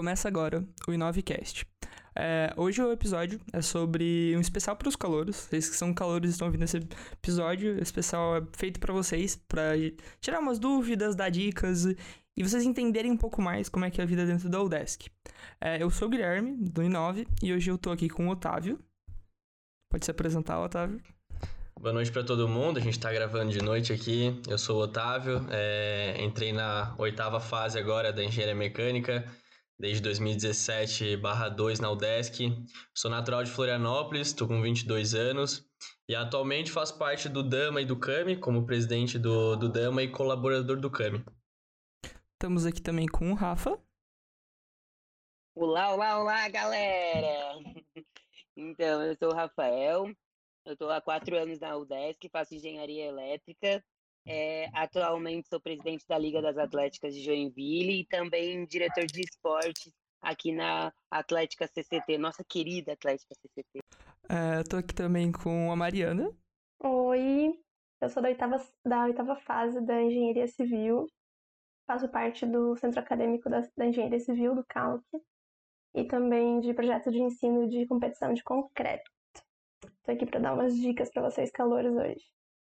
Começa agora o Inovecast. É, hoje o episódio é sobre um especial para os calouros. Vocês que são calouros estão ouvindo esse episódio. O especial é feito para vocês, para tirar umas dúvidas, dar dicas e vocês entenderem um pouco mais como é que é a vida dentro da Odesk. É, eu sou o Guilherme, do Inove, e hoje eu tô aqui com o Otávio. Pode se apresentar, Otávio? Boa noite para todo mundo. A gente está gravando de noite aqui. Eu sou o Otávio, é, entrei na oitava fase agora da engenharia mecânica desde 2017/2 na UDESC. Sou natural de Florianópolis, estou com 22 anos e atualmente faço parte do Dama e do CAMI, como presidente do, do Dama e colaborador do CAMI. Estamos aqui também com o Rafa. Olá, olá, olá, galera! Então, eu sou o Rafael, eu estou há quatro anos na UDESC, faço engenharia elétrica é, atualmente sou presidente da Liga das Atléticas de Joinville e também diretor de esportes aqui na Atlética CCT, nossa querida Atlética CCT. Estou é, aqui também com a Mariana. Oi, eu sou da oitava, da oitava fase da Engenharia Civil, faço parte do Centro Acadêmico da, da Engenharia Civil, do CALC, e também de projeto de ensino de competição de concreto. Estou aqui para dar umas dicas para vocês calores hoje.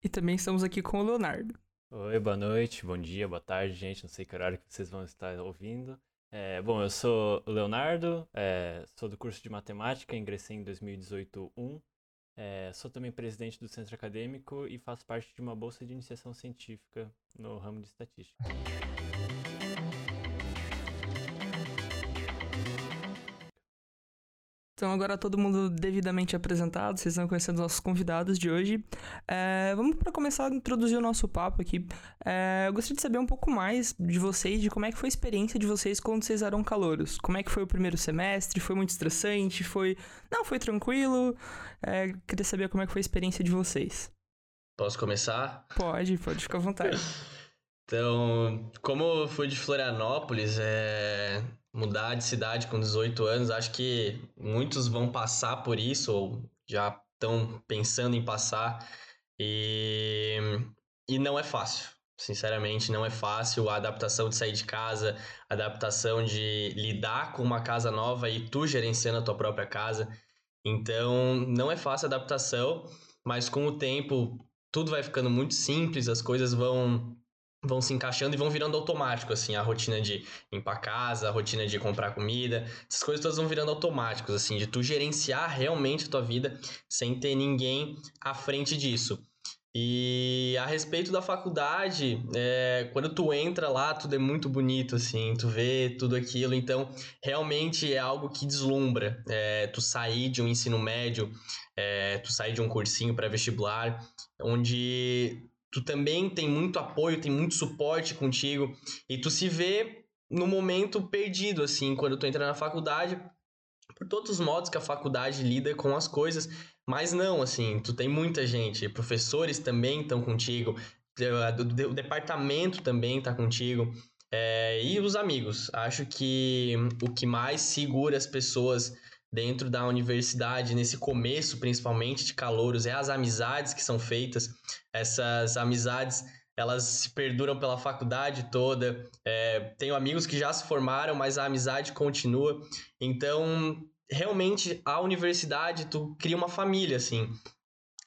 E também estamos aqui com o Leonardo. Oi, boa noite, bom dia, boa tarde, gente. Não sei que horário que vocês vão estar ouvindo. É, bom, eu sou o Leonardo, é, sou do curso de matemática, ingressei em 2018-1. É, sou também presidente do centro acadêmico e faço parte de uma bolsa de iniciação científica no ramo de estatística. Então, agora todo mundo devidamente apresentado, vocês estão conhecendo nossos convidados de hoje. É, vamos para começar a introduzir o nosso papo aqui. É, eu gostaria de saber um pouco mais de vocês, de como é que foi a experiência de vocês quando vocês eram calouros. Como é que foi o primeiro semestre? Foi muito estressante? Foi. Não, foi tranquilo? É, queria saber como é que foi a experiência de vocês. Posso começar? Pode, pode ficar à vontade. então, como eu fui de Florianópolis, é mudar de cidade com 18 anos, acho que muitos vão passar por isso ou já estão pensando em passar e, e não é fácil. Sinceramente, não é fácil a adaptação de sair de casa, a adaptação de lidar com uma casa nova e tu gerenciando a tua própria casa. Então, não é fácil a adaptação, mas com o tempo tudo vai ficando muito simples, as coisas vão vão se encaixando e vão virando automático, assim, a rotina de limpar casa, a rotina de comprar comida, essas coisas todas vão virando automáticos, assim, de tu gerenciar realmente a tua vida sem ter ninguém à frente disso. E a respeito da faculdade, é, quando tu entra lá, tudo é muito bonito, assim, tu vê tudo aquilo, então realmente é algo que deslumbra. É, tu sair de um ensino médio, é, tu sair de um cursinho pré-vestibular, onde tu também tem muito apoio, tem muito suporte contigo e tu se vê no momento perdido assim, quando tu entra na faculdade, por todos os modos que a faculdade lida com as coisas, mas não, assim, tu tem muita gente, professores também estão contigo, o departamento também está contigo. É, e os amigos. Acho que o que mais segura as pessoas dentro da universidade, nesse começo principalmente de calouros, é as amizades que são feitas. Essas amizades elas se perduram pela faculdade toda. É, tenho amigos que já se formaram, mas a amizade continua. Então, realmente, a universidade, tu cria uma família, assim.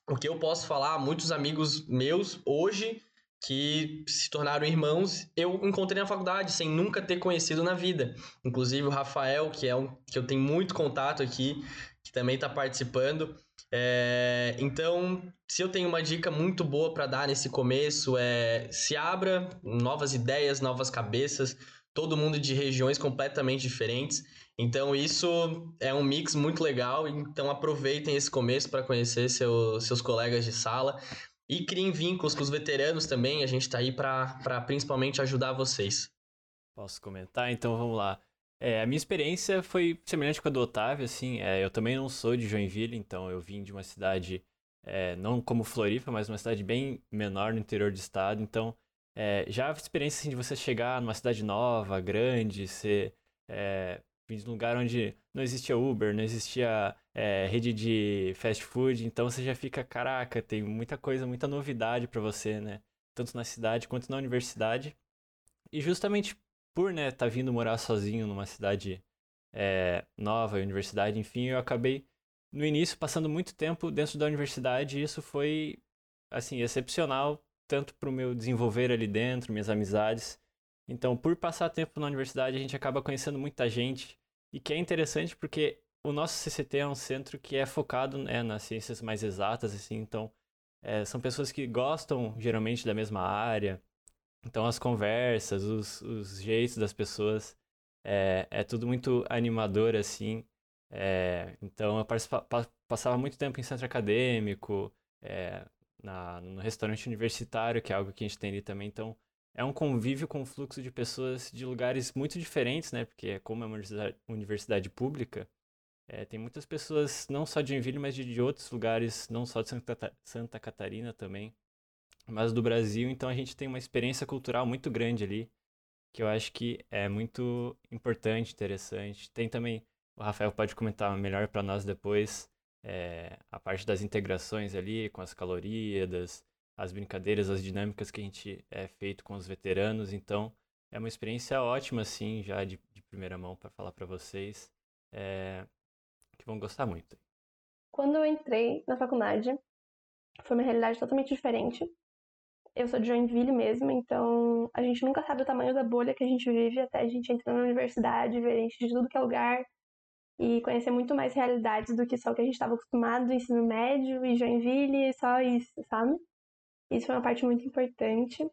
O que eu posso falar, muitos amigos meus hoje que se tornaram irmãos, eu encontrei na faculdade, sem nunca ter conhecido na vida. Inclusive o Rafael, que é um que eu tenho muito contato aqui, que também está participando. É, então, se eu tenho uma dica muito boa para dar nesse começo, é se abra novas ideias, novas cabeças, todo mundo de regiões completamente diferentes. Então, isso é um mix muito legal. Então, aproveitem esse começo para conhecer seu, seus colegas de sala. E criem vínculos com os veteranos também, a gente está aí para principalmente ajudar vocês. Posso comentar? Então vamos lá. É, a minha experiência foi semelhante com a do Otávio, assim, é, eu também não sou de Joinville, então eu vim de uma cidade, é, não como Floripa, mas uma cidade bem menor no interior do estado, então é, já a experiência assim, de você chegar numa cidade nova, grande, ser é, vim de um lugar onde não existia Uber, não existia é, rede de fast food, então você já fica, caraca, tem muita coisa, muita novidade para você, né? Tanto na cidade quanto na universidade. E justamente por né, tá vindo morar sozinho numa cidade é, nova, universidade, enfim, eu acabei no início passando muito tempo dentro da universidade e isso foi assim excepcional tanto para o meu desenvolver ali dentro, minhas amizades. Então, por passar tempo na universidade, a gente acaba conhecendo muita gente e que é interessante porque o nosso CCT é um centro que é focado né, nas ciências mais exatas, assim, então é, são pessoas que gostam geralmente da mesma área, então as conversas, os, os jeitos das pessoas, é, é tudo muito animador, assim. É, então eu passava muito tempo em centro acadêmico, é, na, no restaurante universitário, que é algo que a gente tem ali também. Então é um convívio com um fluxo de pessoas de lugares muito diferentes, né? Porque como é uma universidade, pública, é, tem muitas pessoas não só de Joinville, mas de, de outros lugares, não só de Santa, Santa Catarina também mas do Brasil, então a gente tem uma experiência cultural muito grande ali, que eu acho que é muito importante, interessante. Tem também, o Rafael pode comentar melhor para nós depois, é, a parte das integrações ali, com as calorias, as brincadeiras, as dinâmicas que a gente é feito com os veteranos, então é uma experiência ótima, assim, já de, de primeira mão para falar para vocês, é, que vão gostar muito. Quando eu entrei na faculdade, foi uma realidade totalmente diferente. Eu sou de Joinville mesmo, então a gente nunca sabe o tamanho da bolha que a gente vive até a gente entrar na universidade, ver gente de tudo que é lugar e conhecer muito mais realidades do que só o que a gente estava acostumado, ensino médio e Joinville, só isso, sabe? Isso foi uma parte muito importante.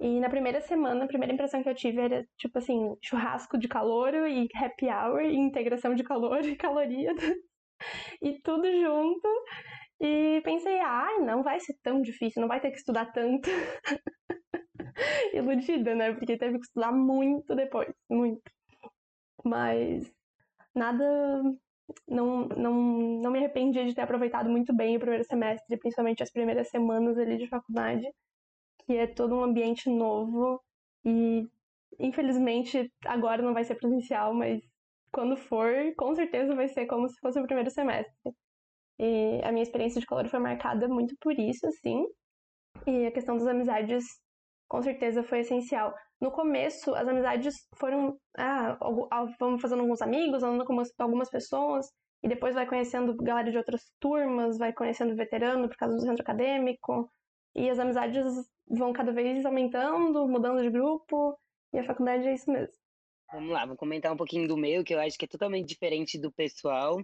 E na primeira semana, a primeira impressão que eu tive era, tipo assim, churrasco de calor e happy hour, e integração de calor e caloria, e tudo junto. E pensei, ai, ah, não vai ser tão difícil, não vai ter que estudar tanto. Iludida, né? Porque teve que estudar muito depois, muito. Mas nada. Não, não, não me arrependi de ter aproveitado muito bem o primeiro semestre, principalmente as primeiras semanas ali de faculdade, que é todo um ambiente novo e infelizmente agora não vai ser presencial, mas quando for, com certeza vai ser como se fosse o primeiro semestre. E a minha experiência de calor foi marcada muito por isso, assim. E a questão das amizades, com certeza, foi essencial. No começo, as amizades foram. Ah, vamos fazendo alguns amigos, andando com algumas pessoas. E depois vai conhecendo galera de outras turmas, vai conhecendo veterano por causa do centro acadêmico. E as amizades vão cada vez aumentando, mudando de grupo. E a faculdade é isso mesmo. Vamos lá, vou comentar um pouquinho do meu, que eu acho que é totalmente diferente do pessoal.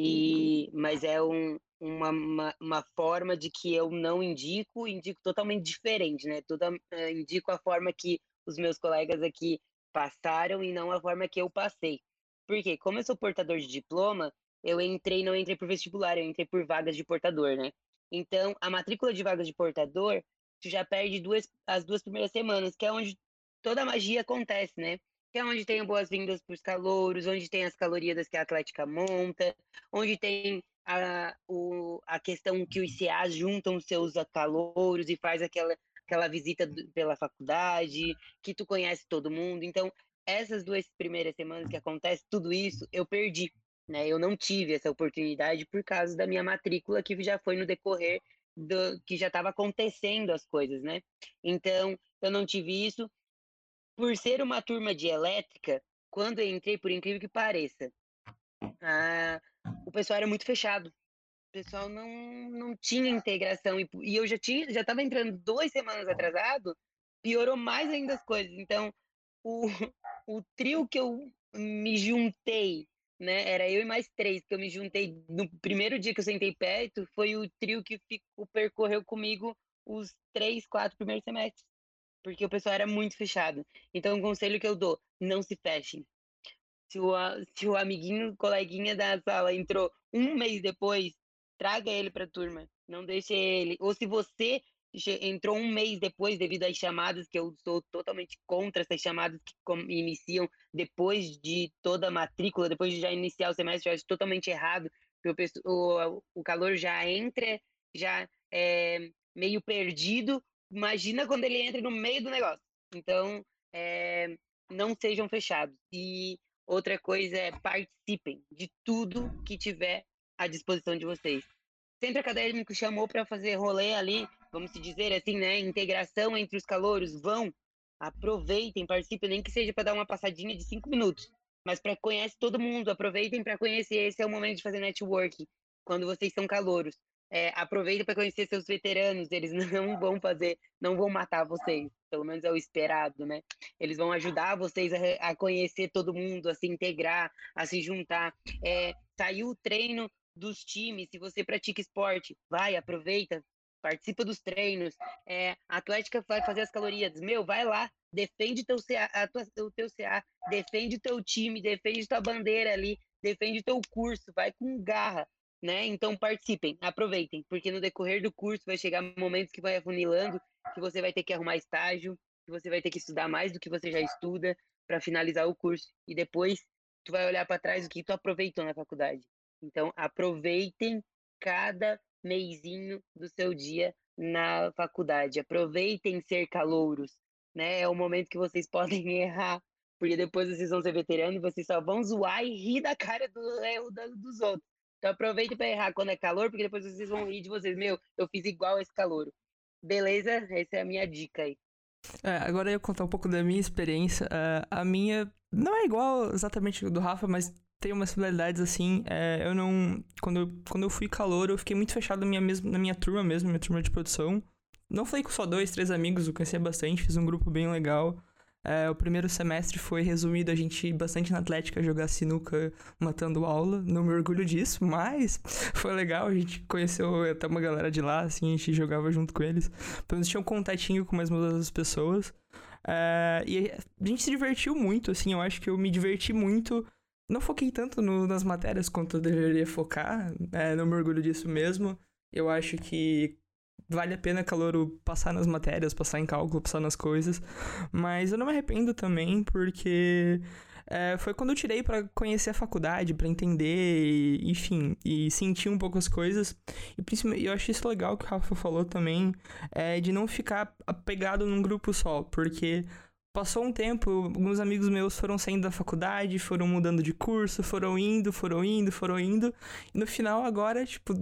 E, mas é um, uma, uma, uma, forma de que eu não indico, indico totalmente diferente, né? Toda, uh, indico a forma que os meus colegas aqui passaram e não a forma que eu passei. Porque, como eu sou portador de diploma, eu entrei, não entrei por vestibular, eu entrei por vagas de portador, né? Então, a matrícula de vagas de portador, tu já perde duas, as duas primeiras semanas, que é onde toda a magia acontece, né? Que é onde tem boas-vindas para os calouros, onde tem as calorias que a Atlética monta, onde tem a, o, a questão que os CAs juntam seus calouros e faz aquela, aquela visita pela faculdade, que tu conhece todo mundo. Então, essas duas primeiras semanas que acontece tudo isso, eu perdi. Né? Eu não tive essa oportunidade por causa da minha matrícula, que já foi no decorrer do que já estava acontecendo as coisas, né? Então, eu não tive isso por ser uma turma de elétrica, quando eu entrei, por incrível que pareça, ah, o pessoal era muito fechado. O pessoal não, não tinha integração. E, e eu já tinha, já estava entrando duas semanas atrasado, piorou mais ainda as coisas. Então, o, o trio que eu me juntei, né? Era eu e mais três que eu me juntei no primeiro dia que eu sentei perto, foi o trio que ficou, percorreu comigo os três, quatro primeiros semestres porque o pessoal era muito fechado. Então, o conselho que eu dou, não se fechem. Se o, se o amiguinho, coleguinha da sala entrou um mês depois, traga ele para a turma, não deixe ele. Ou se você entrou um mês depois devido às chamadas, que eu sou totalmente contra essas chamadas que iniciam depois de toda a matrícula, depois de já iniciar o semestre, eu acho totalmente errado, o, o, o calor já entra, já é meio perdido, imagina quando ele entra no meio do negócio. Então, é, não sejam fechados. E outra coisa é participem de tudo que tiver à disposição de vocês. Centro acadêmico chamou para fazer rolê ali, vamos dizer assim, né? Integração entre os calouros. Vão, aproveitem, participem, nem que seja para dar uma passadinha de cinco minutos, mas para conhecer todo mundo, aproveitem para conhecer. Esse é o momento de fazer networking, quando vocês são calouros. É, aproveitem para conhecer seus veteranos, eles não vão fazer, não vão matar vocês, pelo menos é o esperado, né? Eles vão ajudar vocês a, a conhecer todo mundo, a se integrar, a se juntar. É, saiu o treino dos times, se você pratica esporte, vai, aproveita, participa dos treinos. É, a Atlética vai fazer as calorias. Meu, vai lá, defende teu CA, tua, o teu CA, defende teu time, defende tua bandeira ali, defende teu curso, vai com garra, né? Então participem, aproveitem, porque no decorrer do curso vai chegar momentos que vai afunilando, que você vai ter que arrumar estágio, que você vai ter que estudar mais do que você já estuda para finalizar o curso e depois tu vai olhar para trás o que tu aproveitou na faculdade. Então aproveitem cada meizinho do seu dia na faculdade. Aproveitem ser calouros, né? É o momento que vocês podem errar, porque depois vocês vão ser veteranos e vocês só vão zoar e rir da cara do erro dos outros. Então aproveitem para errar quando é calor, porque depois vocês vão rir de vocês. Meu, eu fiz igual esse calouro. Beleza? Essa é a minha dica aí. É, agora eu contar um pouco da minha experiência. Uh, a minha não é igual exatamente do Rafa, mas tem umas similaridades assim. É, eu não. Quando eu, quando eu fui calor, eu fiquei muito fechado na minha, mesma, na minha turma mesmo, minha turma de produção. Não falei com só dois, três amigos, eu conhecia bastante, fiz um grupo bem legal. É, o primeiro semestre foi resumido a gente bastante na Atlética jogar sinuca matando aula. Não me orgulho disso, mas foi legal. A gente conheceu até uma galera de lá, assim, a gente jogava junto com eles. Pelo menos tinha um contatinho com mais uma das pessoas. É, e a gente se divertiu muito, assim, eu acho que eu me diverti muito não foquei tanto no, nas matérias quanto eu deveria focar, é, não me orgulho disso mesmo. Eu acho que vale a pena Calouro passar nas matérias, passar em cálculo, passar nas coisas, mas eu não me arrependo também porque é, foi quando eu tirei para conhecer a faculdade, para entender, e, enfim, e sentir um pouco as coisas. E principalmente, eu acho isso legal que o Rafa falou também, é, de não ficar apegado num grupo só, porque Passou um tempo, alguns amigos meus foram saindo da faculdade, foram mudando de curso, foram indo, foram indo, foram indo. E no final, agora, tipo,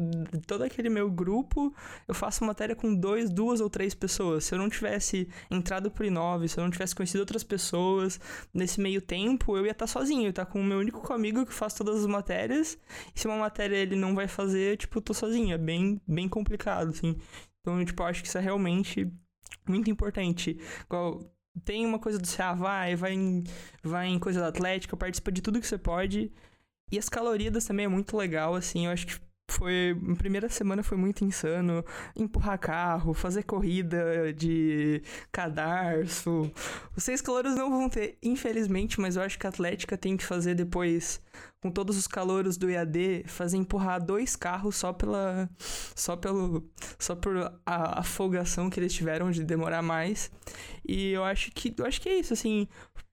todo aquele meu grupo, eu faço matéria com dois, duas ou três pessoas. Se eu não tivesse entrado pro Inove, se eu não tivesse conhecido outras pessoas nesse meio tempo, eu ia estar tá sozinho, ia estar tá com o meu único amigo que faz todas as matérias. E se uma matéria ele não vai fazer, tipo, eu tô sozinho. É bem, bem complicado, assim. Então, tipo, eu acho que isso é realmente muito importante. Igual tem uma coisa do CA, vai, vai em, vai em coisa da Atlética, participa de tudo que você pode. E as calorias também é muito legal, assim, eu acho que foi. Primeira semana foi muito insano. Empurrar carro, fazer corrida de cadarço. Os seis calouros não vão ter, infelizmente, mas eu acho que a Atlética tem que fazer depois, com todos os calouros do EAD, fazer empurrar dois carros só pela. Só pelo. Só por a, a folgação que eles tiveram de demorar mais. E eu acho que. Eu acho que é isso, assim.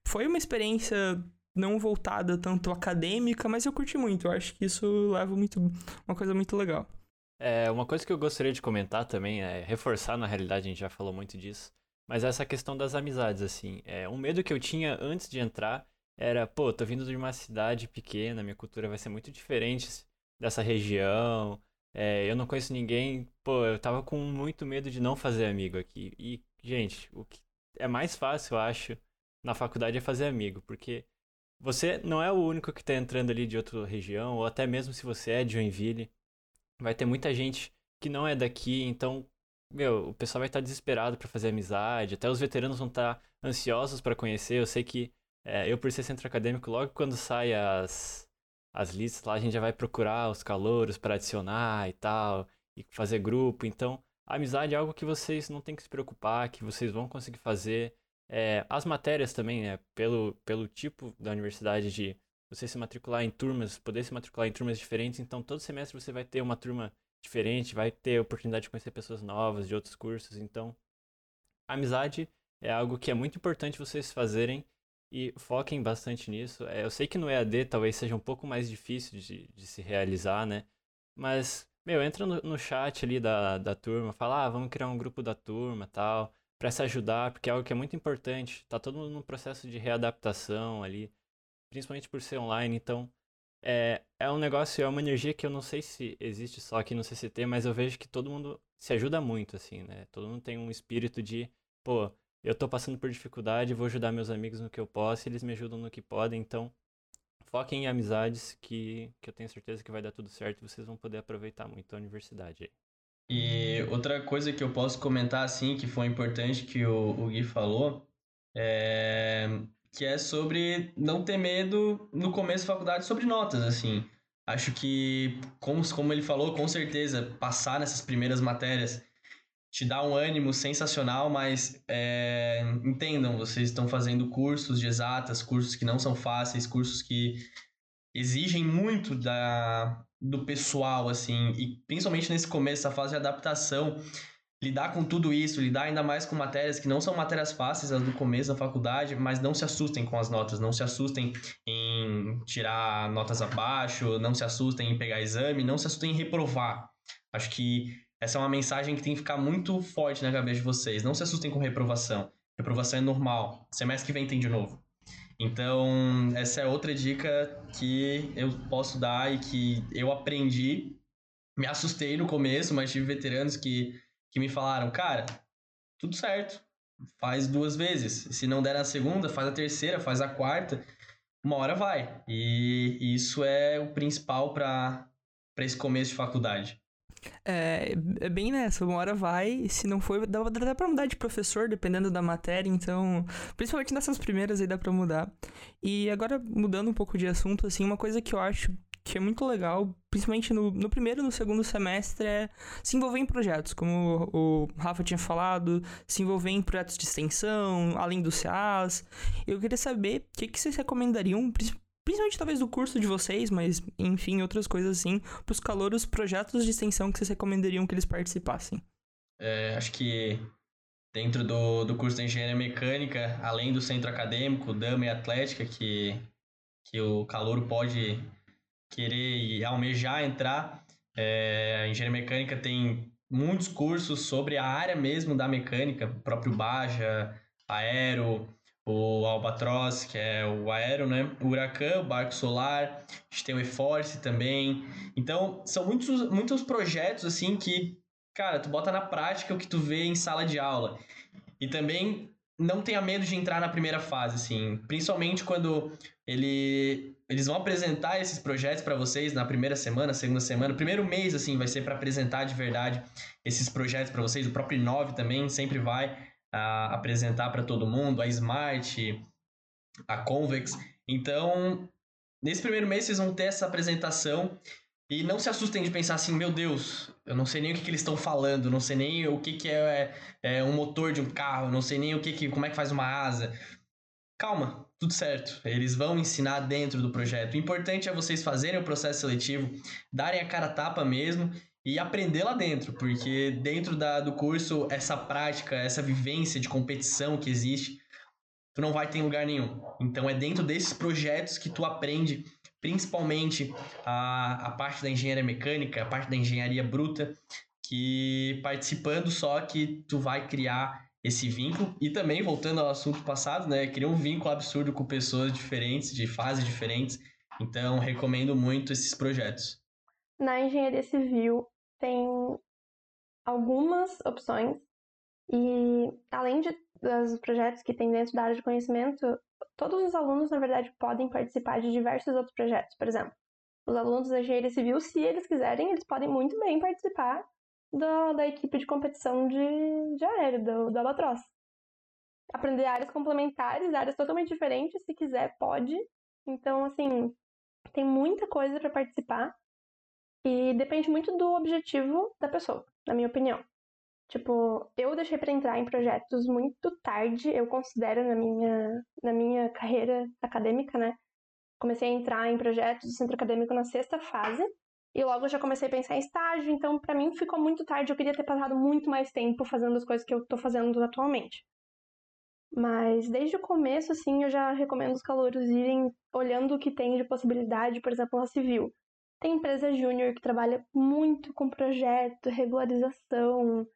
Foi uma experiência não voltada tanto acadêmica, mas eu curti muito. Eu acho que isso leva muito uma coisa muito legal. É, uma coisa que eu gostaria de comentar também, é reforçar, na realidade, a gente já falou muito disso, mas essa questão das amizades, assim. É, um medo que eu tinha antes de entrar era, pô, tô vindo de uma cidade pequena, minha cultura vai ser muito diferente dessa região, é, eu não conheço ninguém, pô, eu tava com muito medo de não fazer amigo aqui. E, gente, o que é mais fácil, eu acho, na faculdade é fazer amigo, porque você não é o único que está entrando ali de outra região, ou até mesmo se você é de Joinville, vai ter muita gente que não é daqui, então, meu, o pessoal vai estar tá desesperado para fazer amizade, até os veteranos vão estar tá ansiosos para conhecer. Eu sei que é, eu, por ser centro acadêmico, logo quando sai as, as listas lá, a gente já vai procurar os calouros para adicionar e tal, e fazer grupo. Então, a amizade é algo que vocês não têm que se preocupar, que vocês vão conseguir fazer. É, as matérias também, né, pelo, pelo tipo da universidade de você se matricular em turmas, poder se matricular em turmas diferentes, então todo semestre você vai ter uma turma diferente, vai ter oportunidade de conhecer pessoas novas de outros cursos, então amizade é algo que é muito importante vocês fazerem e foquem bastante nisso. É, eu sei que no EAD talvez seja um pouco mais difícil de, de se realizar, né? Mas, meu, entra no, no chat ali da, da turma, fala, ah, vamos criar um grupo da turma tal para se ajudar, porque é algo que é muito importante. Tá todo mundo num processo de readaptação ali, principalmente por ser online, então é, é um negócio, é uma energia que eu não sei se existe só aqui no CCT, mas eu vejo que todo mundo se ajuda muito, assim, né? Todo mundo tem um espírito de, pô, eu tô passando por dificuldade, vou ajudar meus amigos no que eu posso, eles me ajudam no que podem, então foquem em amizades que, que eu tenho certeza que vai dar tudo certo e vocês vão poder aproveitar muito a universidade aí. E outra coisa que eu posso comentar, assim, que foi importante que o, o Gui falou, é que é sobre não ter medo no começo da faculdade sobre notas, assim. Acho que, como, como ele falou, com certeza, passar nessas primeiras matérias te dá um ânimo sensacional, mas é, entendam, vocês estão fazendo cursos de exatas, cursos que não são fáceis, cursos que exigem muito da, do pessoal, assim, e principalmente nesse começo, essa fase de adaptação, lidar com tudo isso, lidar ainda mais com matérias que não são matérias fáceis, as do começo da faculdade, mas não se assustem com as notas, não se assustem em tirar notas abaixo, não se assustem em pegar exame, não se assustem em reprovar. Acho que essa é uma mensagem que tem que ficar muito forte na cabeça de vocês. Não se assustem com reprovação. Reprovação é normal. Semestre que vem tem de novo. Então, essa é outra dica que eu posso dar e que eu aprendi. Me assustei no começo, mas tive veteranos que que me falaram, cara, tudo certo, faz duas vezes. Se não der na segunda, faz a terceira, faz a quarta. Uma hora vai. E isso é o principal para esse começo de faculdade. É, é bem nessa, uma hora vai, se não for, dá, dá pra mudar de professor, dependendo da matéria, então, principalmente nessas primeiras aí dá pra mudar. E agora, mudando um pouco de assunto, assim, uma coisa que eu acho que é muito legal, principalmente no, no primeiro e no segundo semestre, é se envolver em projetos, como o, Rafa tinha falado, se envolver em projetos de extensão, além do CAs. Eu queria saber o que, que vocês recomendariam, principalmente talvez do curso de vocês, mas enfim, outras coisas assim, para os calouros, projetos de extensão que vocês recomendariam que eles participassem. É, acho que dentro do, do curso de engenharia mecânica, além do centro acadêmico, dama e atlética, que, que o calouro pode querer e almejar entrar. É, a engenharia mecânica tem muitos cursos sobre a área mesmo da mecânica, próprio Baja, Aero, o Albatross, que é o aero, né? O Huracan, o barco solar, a gente tem o E-Force também. Então, são muitos, muitos projetos, assim, que, cara, tu bota na prática o que tu vê em sala de aula. E também não tenha medo de entrar na primeira fase, assim, principalmente quando ele, eles vão apresentar esses projetos para vocês na primeira semana, segunda semana, primeiro mês, assim, vai ser para apresentar de verdade esses projetos para vocês. O próprio Inove também sempre vai uh, apresentar para todo mundo, a Smart, a Convex. Então, nesse primeiro mês vocês vão ter essa apresentação e não se assustem de pensar assim, meu Deus, eu não sei nem o que, que eles estão falando, não sei nem o que, que é, é, um motor de um carro, não sei nem o que, que como é que faz uma asa. Calma, tudo certo. Eles vão ensinar dentro do projeto. O importante é vocês fazerem o processo seletivo, darem a cara a tapa mesmo e aprender lá dentro, porque dentro da, do curso, essa prática, essa vivência de competição que existe, tu não vai ter em lugar nenhum. Então é dentro desses projetos que tu aprende principalmente a, a parte da engenharia mecânica, a parte da engenharia bruta, que participando só que tu vai criar esse vínculo e também voltando ao assunto passado, né, criar um vínculo absurdo com pessoas diferentes, de fases diferentes. Então, recomendo muito esses projetos. Na engenharia civil tem algumas opções e além de, dos projetos que tem dentro da área de conhecimento, todos os alunos, na verdade, podem participar de diversos outros projetos. Por exemplo, os alunos da engenharia civil, se eles quiserem, eles podem muito bem participar da, da equipe de competição de, de aéreo, do, do Albatross. Aprender áreas complementares, áreas totalmente diferentes, se quiser, pode. Então, assim, tem muita coisa para participar e depende muito do objetivo da pessoa, na minha opinião. Tipo, eu deixei para entrar em projetos muito tarde, eu considero na minha, na minha carreira acadêmica, né? Comecei a entrar em projetos de centro acadêmico na sexta fase e logo já comecei a pensar em estágio, então para mim ficou muito tarde, eu queria ter passado muito mais tempo fazendo as coisas que eu tô fazendo atualmente. Mas desde o começo, assim, eu já recomendo os calouros irem olhando o que tem de possibilidade, por exemplo, na civil. Tem empresa júnior que trabalha muito com projeto, regularização,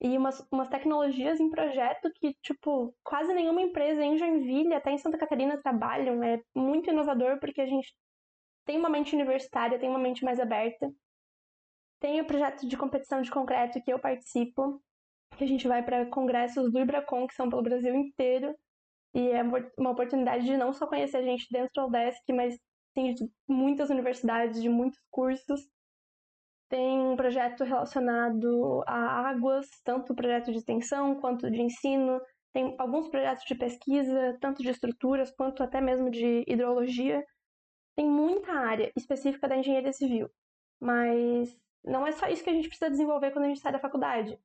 e umas, umas tecnologias em projeto que, tipo, quase nenhuma empresa em Joinville, até em Santa Catarina, trabalham. É muito inovador porque a gente tem uma mente universitária, tem uma mente mais aberta. Tem o projeto de competição de concreto que eu participo. que a gente vai para congressos do Ibracon, que são pelo Brasil inteiro, e é uma oportunidade de não só conhecer a gente dentro do UDESC, mas sim de muitas universidades, de muitos cursos. Tem um projeto relacionado a águas, tanto projeto de extensão quanto de ensino. Tem alguns projetos de pesquisa, tanto de estruturas quanto até mesmo de hidrologia. Tem muita área específica da engenharia civil, mas não é só isso que a gente precisa desenvolver quando a gente sai da faculdade.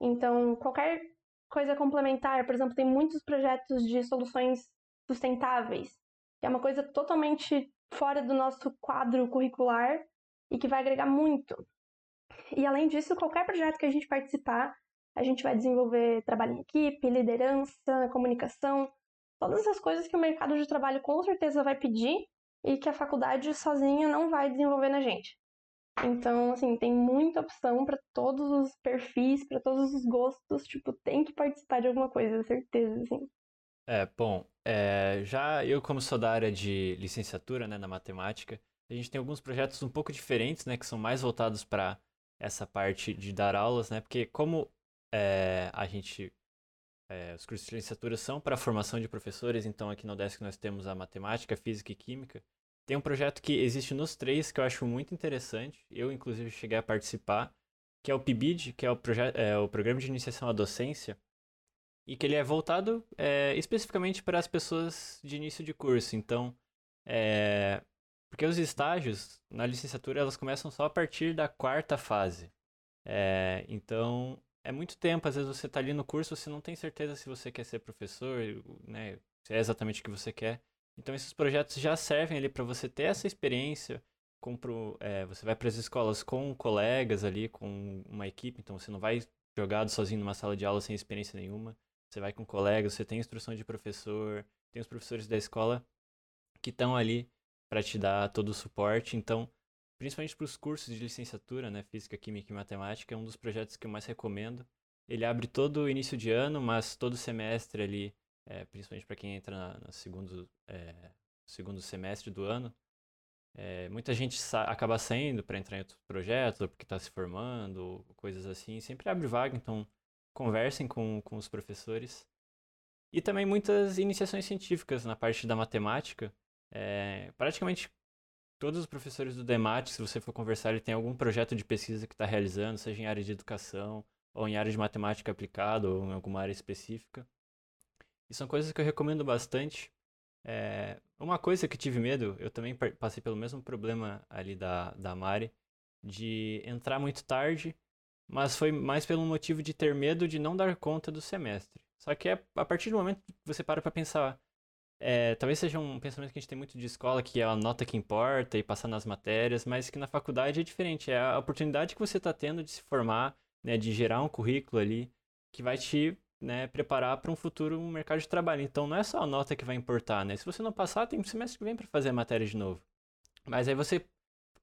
Então, qualquer coisa complementar, por exemplo, tem muitos projetos de soluções sustentáveis, que é uma coisa totalmente fora do nosso quadro curricular e que vai agregar muito. E além disso, qualquer projeto que a gente participar, a gente vai desenvolver trabalho em equipe, liderança, comunicação, todas essas coisas que o mercado de trabalho com certeza vai pedir e que a faculdade sozinha não vai desenvolver na gente. Então, assim, tem muita opção para todos os perfis, para todos os gostos. Tipo, tem que participar de alguma coisa, certeza, assim. É, bom, é, já eu como sou da área de licenciatura, né, na matemática, a gente tem alguns projetos um pouco diferentes, né, que são mais voltados para essa parte de dar aulas, né, porque como é, a gente, é, os cursos de licenciatura são para formação de professores, então aqui no Desk nós temos a matemática, física e química, tem um projeto que existe nos três que eu acho muito interessante. Eu, inclusive, cheguei a participar, que é o PIBID, que é o, é o Programa de Iniciação à Docência, e que ele é voltado é, especificamente para as pessoas de início de curso. Então, é, porque os estágios na licenciatura elas começam só a partir da quarta fase. É, então, é muito tempo. Às vezes você está ali no curso, você não tem certeza se você quer ser professor, né, se é exatamente o que você quer. Então esses projetos já servem ali para você ter essa experiência. Compro, é, você vai para as escolas com colegas ali, com uma equipe, então você não vai jogado sozinho numa sala de aula sem experiência nenhuma. Você vai com colegas, você tem instrução de professor, tem os professores da escola que estão ali para te dar todo o suporte. Então, principalmente para os cursos de licenciatura, né, física, química e matemática, é um dos projetos que eu mais recomendo. Ele abre todo início de ano, mas todo semestre ali é, principalmente para quem entra no segundo, é, segundo semestre do ano. É, muita gente sa acaba saindo para entrar em outros projetos, ou porque está se formando, coisas assim. Sempre abre vaga, então conversem com, com os professores. E também muitas iniciações científicas na parte da matemática. É, praticamente todos os professores do DEMAT, se você for conversar, ele tem algum projeto de pesquisa que está realizando, seja em área de educação, ou em área de matemática aplicada, ou em alguma área específica. E são coisas que eu recomendo bastante. É, uma coisa que tive medo, eu também passei pelo mesmo problema ali da, da Mari, de entrar muito tarde, mas foi mais pelo motivo de ter medo de não dar conta do semestre. Só que é a partir do momento que você para pra pensar, é, talvez seja um pensamento que a gente tem muito de escola, que é a nota que importa e passar nas matérias, mas que na faculdade é diferente. É a oportunidade que você está tendo de se formar, né, de gerar um currículo ali, que vai te né, preparar para um futuro mercado de trabalho. Então não é só a nota que vai importar, né? Se você não passar, tem um semestre que vem para fazer a matéria de novo. Mas aí você,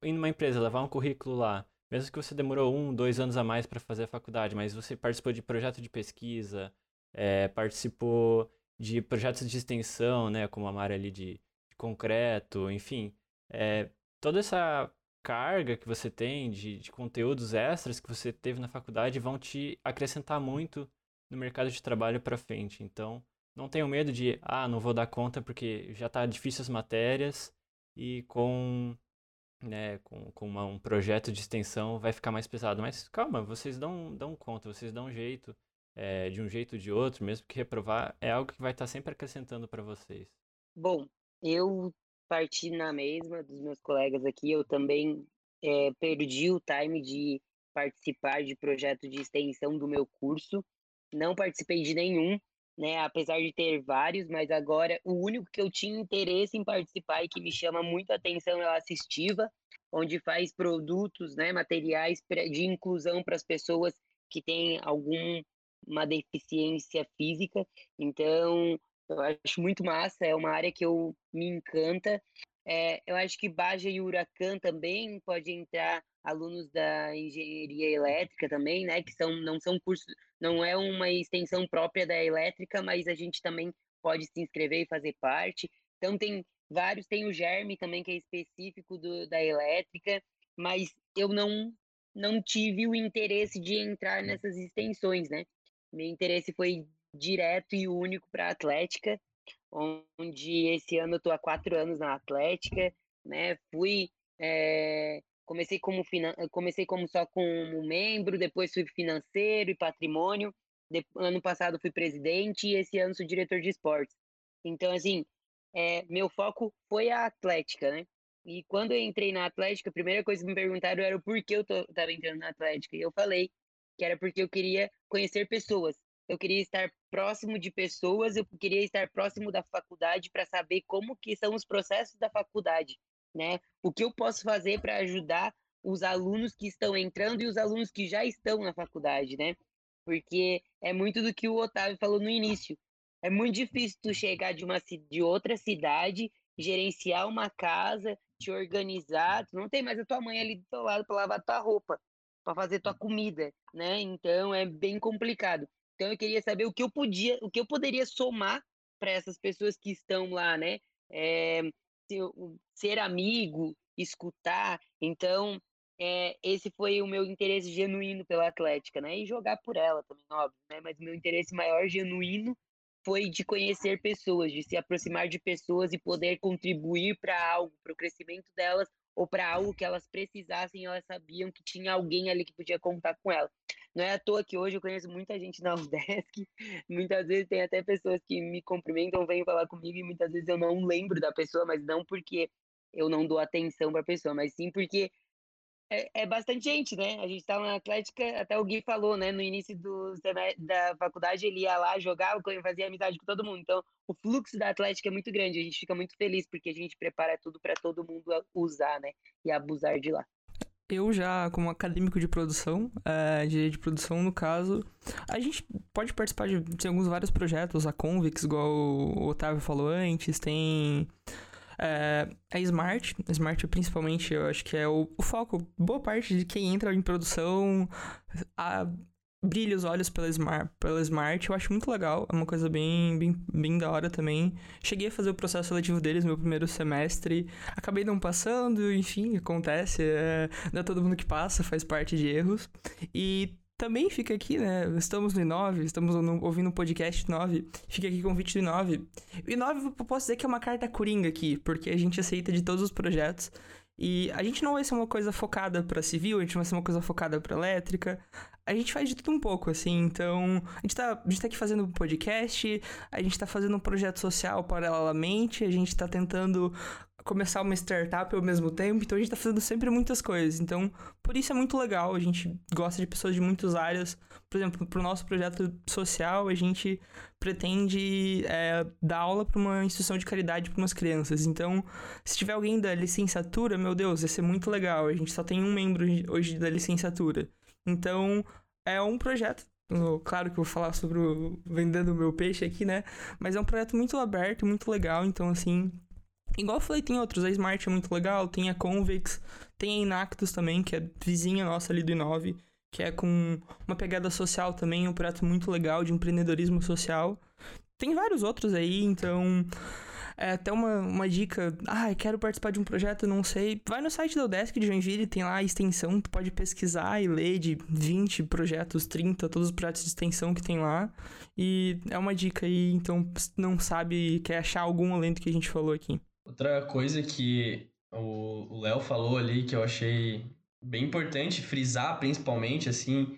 em uma empresa, levar um currículo lá, mesmo que você demorou um, dois anos a mais para fazer a faculdade, mas você participou de projeto de pesquisa, é, participou de projetos de extensão, né, como a Mara ali de, de concreto, enfim, é, toda essa carga que você tem de, de conteúdos extras que você teve na faculdade vão te acrescentar muito no mercado de trabalho para frente. Então, não tenho medo de, ah, não vou dar conta porque já está difícil as matérias e com, né, com, com uma, um projeto de extensão vai ficar mais pesado. Mas calma, vocês dão, dão conta, vocês dão um jeito, é, de um jeito ou de outro, mesmo que reprovar, é algo que vai estar tá sempre acrescentando para vocês. Bom, eu parti na mesma dos meus colegas aqui, eu também é, perdi o time de participar de projeto de extensão do meu curso não participei de nenhum, né? Apesar de ter vários, mas agora o único que eu tinha interesse em participar e que me chama muito atenção é a assistiva, onde faz produtos, né, materiais de inclusão para as pessoas que têm alguma deficiência física. Então, eu acho muito massa, é uma área que eu me encanta. É, eu acho que Baja e Huracan também pode entrar alunos da engenharia elétrica também, né, que são não são cursos, não é uma extensão própria da elétrica, mas a gente também pode se inscrever e fazer parte. Então tem vários, tem o Germe também que é específico do, da elétrica, mas eu não não tive o interesse de entrar nessas extensões, né? meu interesse foi direto e único para a Atlética, onde esse ano eu estou há quatro anos na Atlética, né? Fui é, comecei como comecei como só como membro, depois fui financeiro e patrimônio. De, ano passado fui presidente e esse ano sou diretor de esportes. Então assim, é, meu foco foi a Atlética, né? E quando eu entrei na Atlética, a primeira coisa que me perguntaram era o porquê eu estava entrando na Atlética. E eu falei que era porque eu queria conhecer pessoas. Eu queria estar próximo de pessoas, eu queria estar próximo da faculdade para saber como que são os processos da faculdade, né? O que eu posso fazer para ajudar os alunos que estão entrando e os alunos que já estão na faculdade, né? Porque é muito do que o Otávio falou no início. É muito difícil tu chegar de uma de outra cidade, gerenciar uma casa, te organizar, tu não tem mais a tua mãe ali do teu lado para lavar tua roupa, para fazer tua comida, né? Então é bem complicado. Então eu queria saber o que eu podia, o que eu poderia somar para essas pessoas que estão lá, né? É, ser, amigo, escutar. Então é, esse foi o meu interesse genuíno pela Atlética, né? E jogar por ela também, óbvio, né? Mas o meu interesse maior genuíno foi de conhecer pessoas, de se aproximar de pessoas e poder contribuir para algo, para o crescimento delas ou para algo que elas precisassem, elas sabiam que tinha alguém ali que podia contar com ela. Não é à toa que hoje eu conheço muita gente na UDESC, muitas vezes tem até pessoas que me cumprimentam, vêm falar comigo e muitas vezes eu não lembro da pessoa, mas não porque eu não dou atenção para a pessoa, mas sim porque é, é, bastante gente, né? A gente tá na Atlética, até o Gui falou, né? No início do, da faculdade, ele ia lá, jogava, fazia amizade com todo mundo. Então, o fluxo da Atlética é muito grande. A gente fica muito feliz porque a gente prepara tudo para todo mundo usar, né? E abusar de lá. Eu já, como acadêmico de produção, é, de, produção no caso, a gente pode participar de, de alguns vários projetos, a Convix, igual o Otávio falou antes, tem é, a Smart, a Smart principalmente, eu acho que é o, o foco. Boa parte de quem entra em produção a, brilha os olhos pela Smart, pela Smart, eu acho muito legal, é uma coisa bem, bem, bem da hora também. Cheguei a fazer o processo seletivo deles no meu primeiro semestre, acabei não passando, enfim, acontece, é, não é todo mundo que passa, faz parte de erros. E também fica aqui, né? Estamos no I9, estamos no, ouvindo o podcast 9. Fica aqui convite do I9. O I9 eu posso dizer que é uma carta coringa aqui, porque a gente aceita de todos os projetos. E a gente não vai ser uma coisa focada para civil, a gente vai ser uma coisa focada para elétrica. A gente faz de tudo um pouco, assim. Então, a gente tá, a gente tá aqui fazendo um podcast, a gente tá fazendo um projeto social paralelamente, a gente tá tentando começar uma startup ao mesmo tempo, então a gente tá fazendo sempre muitas coisas. Então, por isso é muito legal, a gente gosta de pessoas de muitas áreas. Por exemplo, pro nosso projeto social, a gente pretende é, dar aula para uma instituição de caridade para umas crianças. Então, se tiver alguém da licenciatura, meu Deus, ia ser muito legal. A gente só tem um membro hoje da licenciatura. Então, é um projeto Claro que eu vou falar sobre o vendendo o meu peixe aqui, né? Mas é um projeto muito aberto, muito legal. Então, assim, Igual eu falei, tem outros. A Smart é muito legal, tem a Convex, tem a Inactus também, que é vizinha nossa ali do I9, que é com uma pegada social também, um projeto muito legal de empreendedorismo social. Tem vários outros aí, então. É até uma, uma dica. Ah, quero participar de um projeto, não sei. Vai no site da Udesc de Joinville, tem lá a extensão, tu pode pesquisar e ler de 20 projetos, 30, todos os projetos de extensão que tem lá. E é uma dica aí, então não sabe, quer achar algum além do que a gente falou aqui. Outra coisa que o Léo falou ali que eu achei bem importante frisar, principalmente, assim,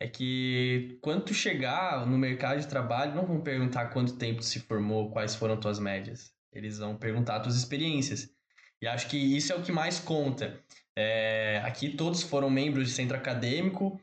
é que quando tu chegar no mercado de trabalho, não vão perguntar quanto tempo se formou, quais foram tuas médias. Eles vão perguntar tuas experiências. E acho que isso é o que mais conta. É, aqui todos foram membros de centro acadêmico,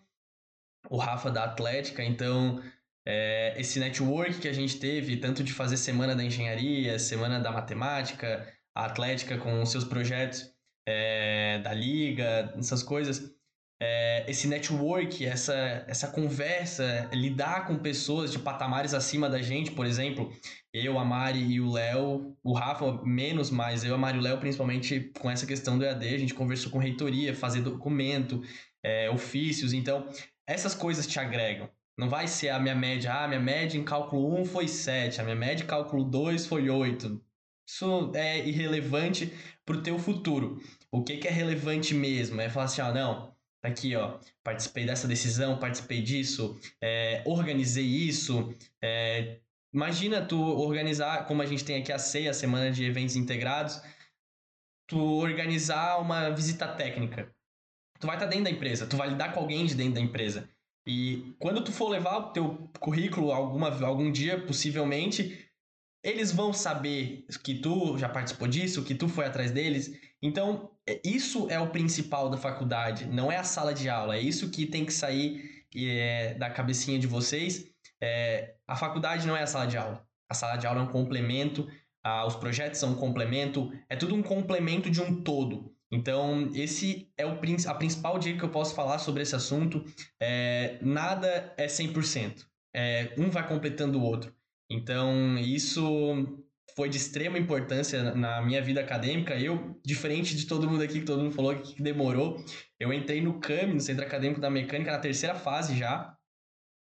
o Rafa da Atlética, então é, esse network que a gente teve, tanto de fazer semana da engenharia, semana da matemática, a Atlética com seus projetos é, da liga, essas coisas. É, esse network, essa, essa conversa, lidar com pessoas de patamares acima da gente, por exemplo, eu, a Mari e o Léo, o Rafa menos, mas eu, a Mari e o Léo, principalmente com essa questão do EAD, a gente conversou com reitoria, fazer documento, é, ofícios, então essas coisas te agregam. Não vai ser a minha média, ah, minha média em cálculo 1 foi 7, a minha média em cálculo 2 foi 8. Isso é irrelevante para o teu futuro. O que, que é relevante mesmo? É falar assim, ah, não, aqui, ó, participei dessa decisão, participei disso, é, organizei isso. É, imagina tu organizar, como a gente tem aqui a CEI, a Semana de Eventos Integrados, tu organizar uma visita técnica. Tu vai estar tá dentro da empresa, tu vai lidar com alguém de dentro da empresa. E quando tu for levar o teu currículo alguma, algum dia, possivelmente, eles vão saber que tu já participou disso, que tu foi atrás deles. Então, isso é o principal da faculdade, não é a sala de aula. É isso que tem que sair é, da cabecinha de vocês. É, a faculdade não é a sala de aula. A sala de aula é um complemento, a, os projetos são um complemento, é tudo um complemento de um todo. Então, esse é o, a principal dica que eu posso falar sobre esse assunto. É, nada é 100%. É, um vai completando o outro. Então, isso foi de extrema importância na minha vida acadêmica. Eu, diferente de todo mundo aqui, que todo mundo falou que demorou, eu entrei no CAMI, no Centro Acadêmico da Mecânica, na terceira fase já.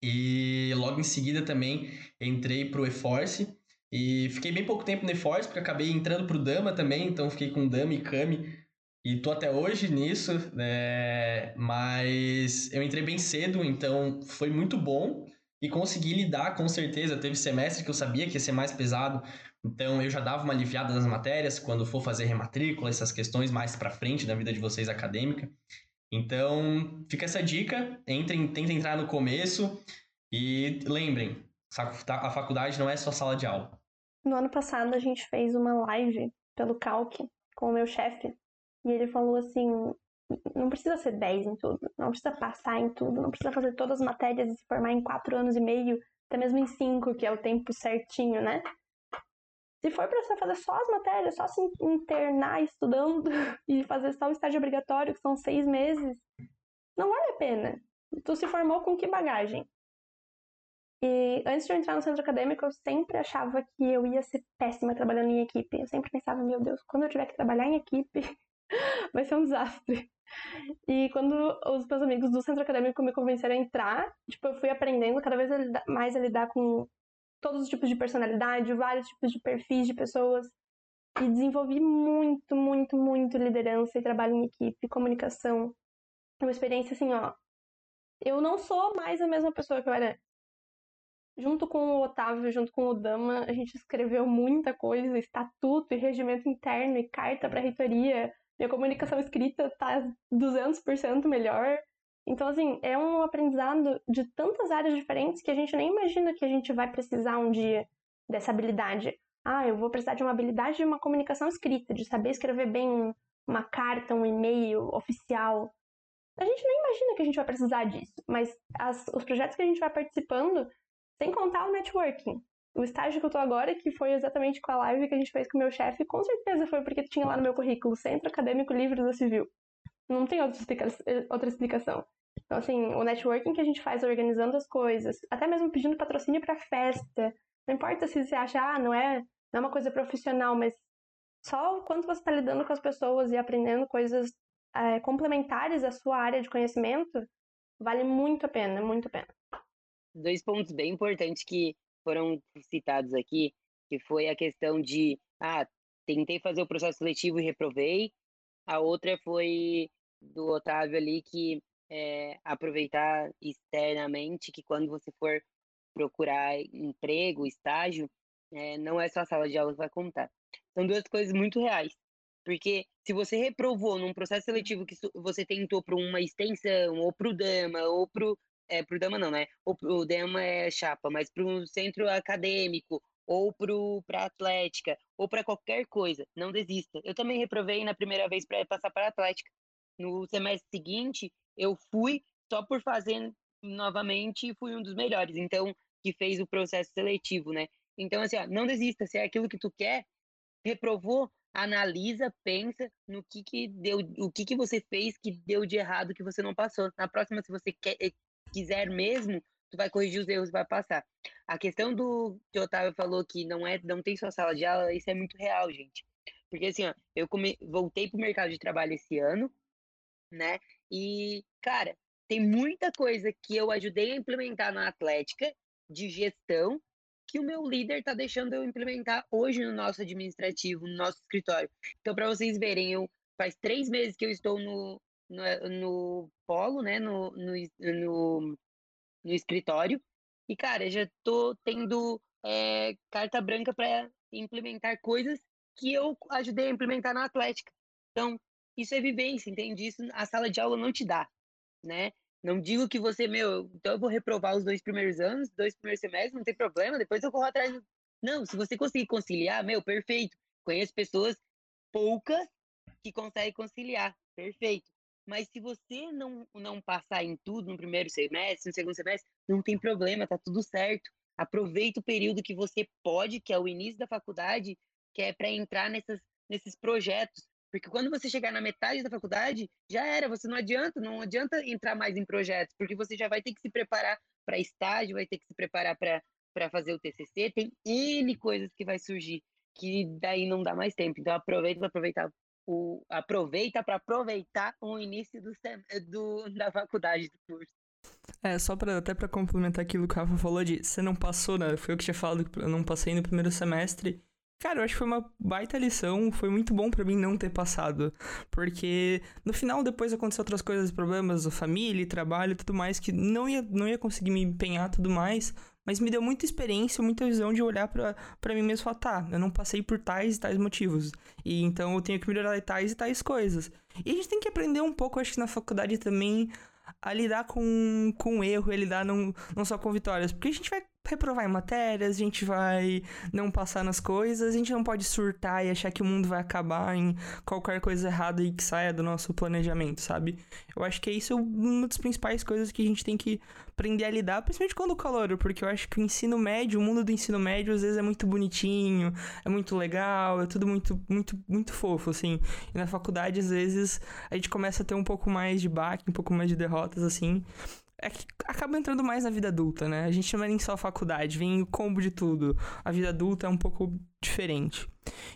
E logo em seguida também entrei para o eForce. E fiquei bem pouco tempo no eForce, porque acabei entrando para o Dama também, então fiquei com Dama e CAMI. E tô até hoje nisso, né? mas eu entrei bem cedo, então foi muito bom e consegui lidar com certeza. Teve semestre que eu sabia que ia ser mais pesado, então eu já dava uma aliviada nas matérias quando for fazer rematrícula, essas questões mais para frente da vida de vocês acadêmica. Então, fica essa dica, entrem, tentem entrar no começo e lembrem, a faculdade não é só sala de aula. No ano passado a gente fez uma live pelo Calc com o meu chefe e ele falou assim: não precisa ser 10 em tudo, não precisa passar em tudo, não precisa fazer todas as matérias e se formar em 4 anos e meio, até mesmo em 5, que é o tempo certinho, né? Se for para você fazer só as matérias, só se internar estudando e fazer só o estágio obrigatório, que são seis meses, não vale a pena. Tu se formou com que bagagem? E antes de eu entrar no centro acadêmico, eu sempre achava que eu ia ser péssima trabalhando em equipe. Eu sempre pensava, meu Deus, quando eu tiver que trabalhar em equipe, vai ser um desastre. E quando os meus amigos do centro acadêmico me convenceram a entrar, tipo, eu fui aprendendo cada vez mais a lidar com todos os tipos de personalidade, vários tipos de perfis de pessoas. E desenvolvi muito, muito, muito liderança e trabalho em equipe, comunicação. É uma experiência assim, ó. Eu não sou mais a mesma pessoa que eu era junto com o Otávio, junto com o Dama, a gente escreveu muita coisa, estatuto e regimento interno e carta para reitoria, minha comunicação escrita tá 200% melhor. Então, assim, é um aprendizado de tantas áreas diferentes que a gente nem imagina que a gente vai precisar um dia dessa habilidade. Ah, eu vou precisar de uma habilidade de uma comunicação escrita, de saber escrever bem uma carta, um e-mail oficial. A gente nem imagina que a gente vai precisar disso, mas as, os projetos que a gente vai participando, sem contar o networking, o estágio que eu tô agora, que foi exatamente com a live que a gente fez com o meu chefe, com certeza foi porque tinha lá no meu currículo Centro Acadêmico Livre da Civil. Não tem outra, explica outra explicação. Então, assim, o networking que a gente faz organizando as coisas, até mesmo pedindo patrocínio para festa. Não importa se você acha, ah, não é, não é uma coisa profissional, mas só o quanto você está lidando com as pessoas e aprendendo coisas é, complementares à sua área de conhecimento, vale muito a pena, muito a pena. Dois pontos bem importantes que foram citados aqui, que foi a questão de, ah, tentei fazer o processo seletivo e reprovei. A outra foi do Otávio ali, que é, aproveitar externamente, que quando você for procurar emprego, estágio, é, não é só a sala de aula que vai contar. São duas coisas muito reais. Porque se você reprovou num processo seletivo que você tentou para uma extensão, ou para o DAMA, ou para é, pro Dama não, né? O, o Dama é chapa, mas para um centro acadêmico, ou para Atlética, ou para qualquer coisa, não desista. Eu também reprovei na primeira vez para passar para Atlética. No semestre seguinte, eu fui só por fazer novamente e fui um dos melhores. Então, que fez o processo seletivo, né? Então, assim, ó, não desista. Se é aquilo que tu quer, reprovou, analisa, pensa no que que deu, o que que você fez que deu de errado que você não passou. Na próxima, se você quer, quiser mesmo, tu vai corrigir os erros vai passar. A questão do que o Otávio falou que não é, não tem só sala de aula, isso é muito real, gente. Porque assim, ó, eu come, voltei pro mercado de trabalho esse ano, né? E, cara, tem muita coisa que eu ajudei a implementar na Atlética de gestão que o meu líder tá deixando eu implementar hoje no nosso administrativo, no nosso escritório. Então, para vocês verem, eu faz três meses que eu estou no, no, no polo, né, no, no, no, no escritório. E, cara, já tô tendo é, carta branca para implementar coisas que eu ajudei a implementar na Atlética. Então, isso é vivência, entende? Isso a sala de aula não te dá, né? Não digo que você, meu, então eu vou reprovar os dois primeiros anos, dois primeiros semestres, não tem problema, depois eu corro atrás. Não, se você conseguir conciliar, meu, perfeito. Conheço pessoas poucas que conseguem conciliar, perfeito. Mas se você não, não passar em tudo no primeiro semestre, no segundo semestre, não tem problema, tá tudo certo. Aproveita o período que você pode, que é o início da faculdade, que é para entrar nessas, nesses projetos. Porque quando você chegar na metade da faculdade, já era, você não adianta, não adianta entrar mais em projetos, porque você já vai ter que se preparar para estágio, vai ter que se preparar para fazer o TCC, tem N coisas que vai surgir, que daí não dá mais tempo. Então aproveita para aproveitar o aproveita para aproveitar o início do, do da faculdade do curso. É, só para até para complementar aquilo que o Rafa falou de você não passou, né? Foi eu que tinha falado que eu não passei no primeiro semestre. Cara, eu acho que foi uma baita lição, foi muito bom para mim não ter passado, porque no final depois aconteceu outras coisas, problemas, família, trabalho, tudo mais que não ia não ia conseguir me empenhar tudo mais, mas me deu muita experiência, muita visão de olhar para mim mesmo e falar, tá, eu não passei por tais e tais motivos, e então eu tenho que melhorar tais e tais coisas. E a gente tem que aprender um pouco, acho que na faculdade também a lidar com, com erro a lidar não, não só com vitórias. Porque a gente vai reprovar em matérias, a gente vai não passar nas coisas, a gente não pode surtar e achar que o mundo vai acabar em qualquer coisa errada e que saia do nosso planejamento, sabe? Eu acho que é isso uma das principais coisas que a gente tem que aprender a lidar, principalmente quando o calor, porque eu acho que o ensino médio, o mundo do ensino médio às vezes é muito bonitinho, é muito legal, é tudo muito muito muito fofo assim. E na faculdade às vezes a gente começa a ter um pouco mais de baque, um pouco mais de derrotas assim é que acaba entrando mais na vida adulta, né? A gente não é nem só faculdade, vem o combo de tudo. A vida adulta é um pouco diferente.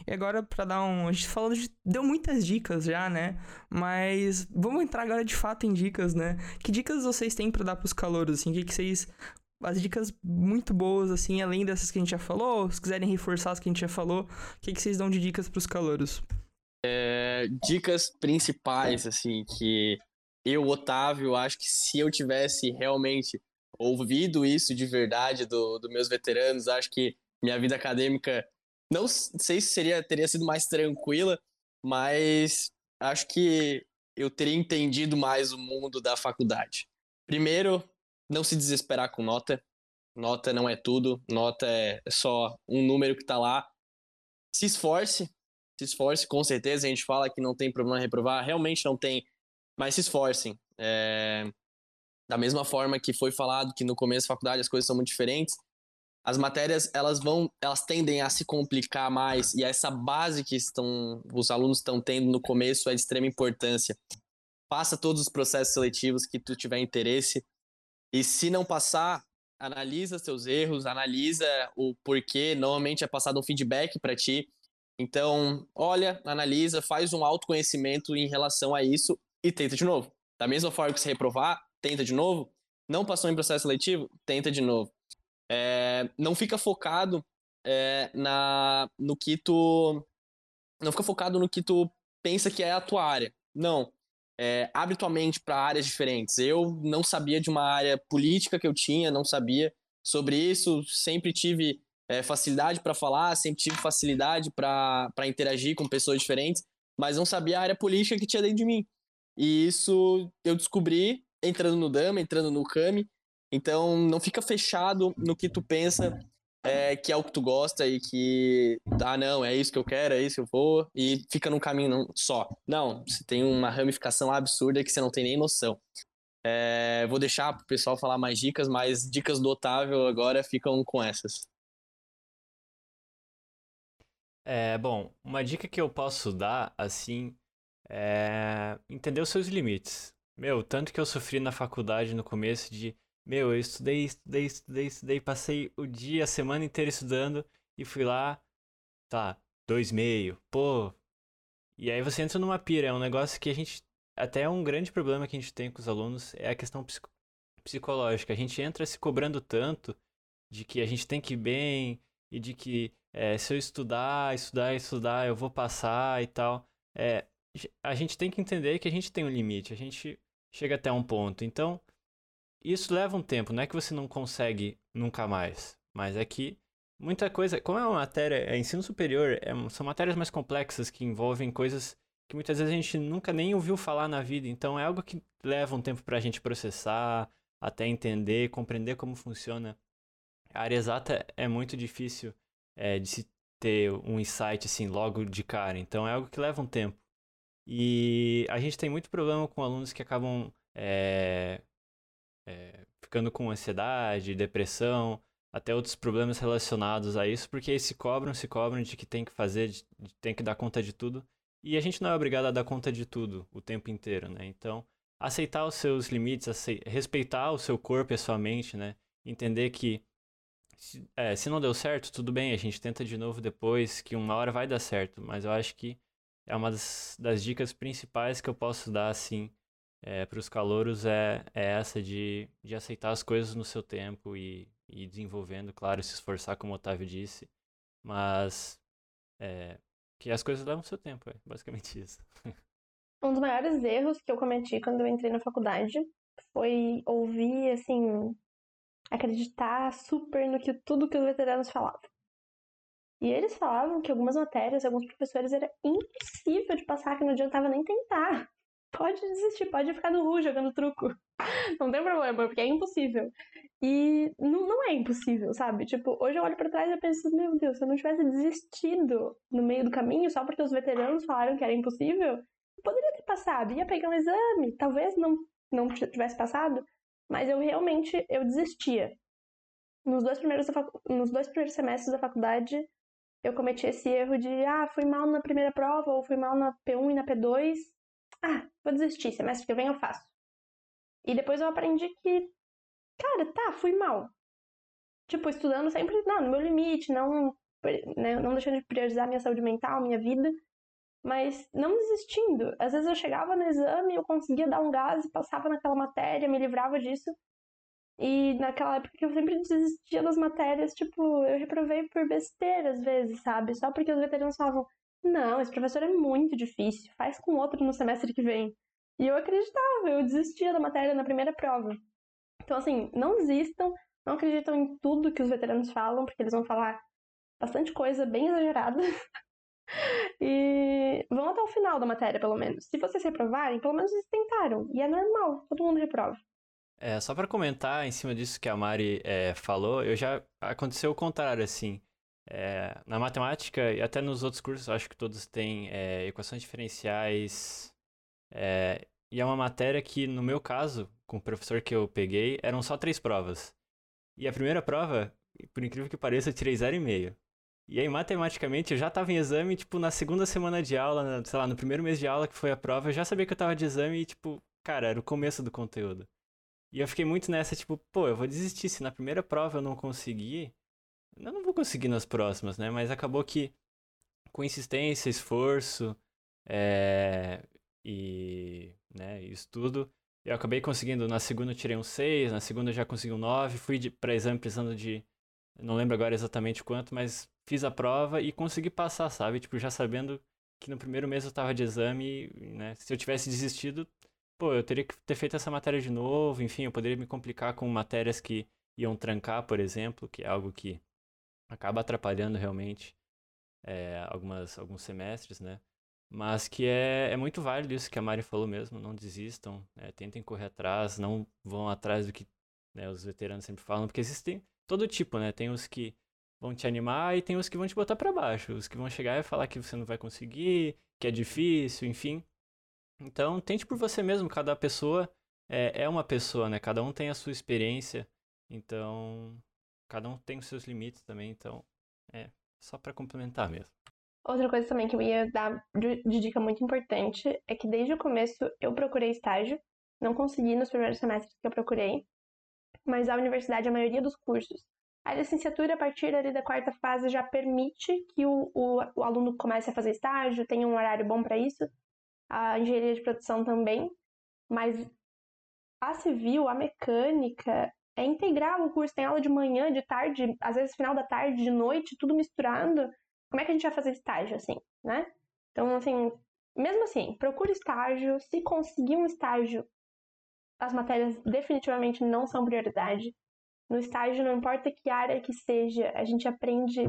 E agora, para dar um. A gente falou de. Deu muitas dicas já, né? Mas vamos entrar agora de fato em dicas, né? Que dicas vocês têm para dar pros calouros, assim? O que, que vocês. As dicas muito boas, assim, além dessas que a gente já falou, se quiserem reforçar as que a gente já falou, o que, que vocês dão de dicas pros calouros? É, dicas principais, assim, que eu, Otávio, acho que se eu tivesse realmente ouvido isso de verdade dos do meus veteranos, acho que minha vida acadêmica, não sei se seria, teria sido mais tranquila, mas acho que eu teria entendido mais o mundo da faculdade. Primeiro, não se desesperar com nota. Nota não é tudo, nota é só um número que está lá. Se esforce, se esforce, com certeza. A gente fala que não tem problema reprovar, realmente não tem mas se esforcem. É... Da mesma forma que foi falado que no começo da faculdade as coisas são muito diferentes, as matérias elas vão, elas tendem a se complicar mais e essa base que estão, os alunos estão tendo no começo é de extrema importância. Passa todos os processos seletivos que tu tiver interesse e se não passar, analisa seus erros, analisa o porquê. Normalmente é passado um feedback para ti. Então, olha, analisa, faz um autoconhecimento em relação a isso e tenta de novo. Da mesma forma que você reprovar, tenta de novo. Não passou em processo seletivo, tenta de novo. É, não fica focado é, na, no que tu. Não fica focado no que tu pensa que é a tua área. Não. É, abre tua mente para áreas diferentes. Eu não sabia de uma área política que eu tinha, não sabia sobre isso. Sempre tive é, facilidade para falar, sempre tive facilidade para interagir com pessoas diferentes, mas não sabia a área política que tinha dentro de mim. E isso eu descobri entrando no Dama, entrando no Kami. Então não fica fechado no que tu pensa é, que é o que tu gosta e que, ah, não, é isso que eu quero, é isso que eu vou, e fica num caminho só. Não, você tem uma ramificação absurda que você não tem nem noção. É, vou deixar pro pessoal falar mais dicas, mas dicas do Otávio agora ficam com essas. É, bom, uma dica que eu posso dar, assim, é entender os seus limites. Meu, tanto que eu sofri na faculdade no começo de, meu, eu estudei, estudei, estudei, estudei, passei o dia, a semana inteira estudando e fui lá, tá, dois meio, pô. E aí você entra numa pira, é um negócio que a gente, até é um grande problema que a gente tem com os alunos, é a questão psico psicológica. A gente entra se cobrando tanto de que a gente tem que ir bem e de que é, se eu estudar, estudar, estudar, eu vou passar e tal. É, a gente tem que entender que a gente tem um limite, a gente chega até um ponto. Então, isso leva um tempo, não é que você não consegue nunca mais, mas é que muita coisa, como é uma matéria, é ensino superior, é, são matérias mais complexas que envolvem coisas que muitas vezes a gente nunca nem ouviu falar na vida, então é algo que leva um tempo para a gente processar, até entender, compreender como funciona. A área exata é muito difícil é, de se ter um insight assim logo de cara, então é algo que leva um tempo. E a gente tem muito problema com alunos que acabam é, é, ficando com ansiedade, depressão, até outros problemas relacionados a isso, porque eles se cobram, se cobram de que tem que fazer, de, de, tem que dar conta de tudo. E a gente não é obrigado a dar conta de tudo o tempo inteiro, né? Então, aceitar os seus limites, respeitar o seu corpo e a sua mente, né? Entender que se, é, se não deu certo, tudo bem, a gente tenta de novo depois, que uma hora vai dar certo, mas eu acho que é uma das, das dicas principais que eu posso dar, assim, é, para os calouros é, é essa de, de aceitar as coisas no seu tempo e, e desenvolvendo, claro, se esforçar, como o Otávio disse, mas é, que as coisas levam seu tempo, é basicamente isso. Um dos maiores erros que eu cometi quando eu entrei na faculdade foi ouvir, assim, acreditar super no que tudo que os veteranos falavam. E eles falavam que algumas matérias, alguns professores, era impossível de passar, que não adiantava nem tentar. Pode desistir, pode ficar no Ru jogando truco. Não tem problema, porque é impossível. E não, não é impossível, sabe? Tipo, hoje eu olho para trás e penso, meu Deus, se eu não tivesse desistido no meio do caminho só porque os veteranos falaram que era impossível, eu poderia ter passado, ia pegar um exame, talvez não, não tivesse passado, mas eu realmente, eu desistia. Nos dois primeiros, nos dois primeiros semestres da faculdade, eu cometi esse erro de, ah, fui mal na primeira prova, ou fui mal na P1 e na P2. Ah, vou desistir, semestre que vem eu faço. E depois eu aprendi que, cara, tá, fui mal. Tipo, estudando sempre, não, no meu limite, não, né, não deixando de priorizar minha saúde mental, minha vida, mas não desistindo. Às vezes eu chegava no exame, eu conseguia dar um gás, passava naquela matéria, me livrava disso. E naquela época que eu sempre desistia das matérias, tipo, eu reprovei por besteira às vezes, sabe? Só porque os veteranos falavam, não, esse professor é muito difícil, faz com outro no semestre que vem. E eu acreditava, eu desistia da matéria na primeira prova. Então, assim, não desistam, não acreditam em tudo que os veteranos falam, porque eles vão falar bastante coisa bem exagerada. e vão até o final da matéria, pelo menos. Se vocês reprovarem, pelo menos eles tentaram. E é normal, todo mundo reprova. É, só para comentar em cima disso que a Mari é, falou, eu já aconteceu o contrário, assim. É, na matemática e até nos outros cursos, acho que todos têm é, equações diferenciais. É, e é uma matéria que, no meu caso, com o professor que eu peguei, eram só três provas. E a primeira prova, por incrível que pareça, eu tirei 0,5. E aí, matematicamente, eu já estava em exame, tipo, na segunda semana de aula, sei lá, no primeiro mês de aula que foi a prova, eu já sabia que eu estava de exame e, tipo, cara, era o começo do conteúdo. E eu fiquei muito nessa, tipo, pô, eu vou desistir. Se na primeira prova eu não conseguir, eu não vou conseguir nas próximas, né? Mas acabou que, com insistência, esforço é... e né, estudo, eu acabei conseguindo. Na segunda eu tirei um 6, na segunda eu já consegui um 9. Fui pra exame precisando de. Não lembro agora exatamente quanto, mas fiz a prova e consegui passar, sabe? Tipo, já sabendo que no primeiro mês eu tava de exame, né? Se eu tivesse desistido, pô, eu teria que ter feito essa matéria de novo, enfim, eu poderia me complicar com matérias que iam trancar, por exemplo, que é algo que acaba atrapalhando realmente é, algumas, alguns semestres, né? Mas que é, é muito válido isso que a Mari falou mesmo, não desistam, é, tentem correr atrás, não vão atrás do que né, os veteranos sempre falam, porque existem todo tipo, né? Tem os que vão te animar e tem os que vão te botar para baixo, os que vão chegar e falar que você não vai conseguir, que é difícil, enfim. Então, tente por você mesmo. Cada pessoa é, é uma pessoa, né? Cada um tem a sua experiência. Então, cada um tem os seus limites também. Então, é só para complementar mesmo. Outra coisa também que eu ia dar de dica muito importante é que desde o começo eu procurei estágio. Não consegui nos primeiros semestres que eu procurei, mas a universidade, a maioria dos cursos, a licenciatura, a partir ali da quarta fase, já permite que o, o, o aluno comece a fazer estágio, tenha um horário bom para isso a engenharia de produção também, mas a civil, a mecânica, é integral o curso, tem aula de manhã, de tarde, às vezes final da tarde, de noite, tudo misturado. Como é que a gente vai fazer estágio assim, né? Então, assim, mesmo assim, procure estágio. Se conseguir um estágio, as matérias definitivamente não são prioridade. No estágio, não importa que área que seja, a gente aprende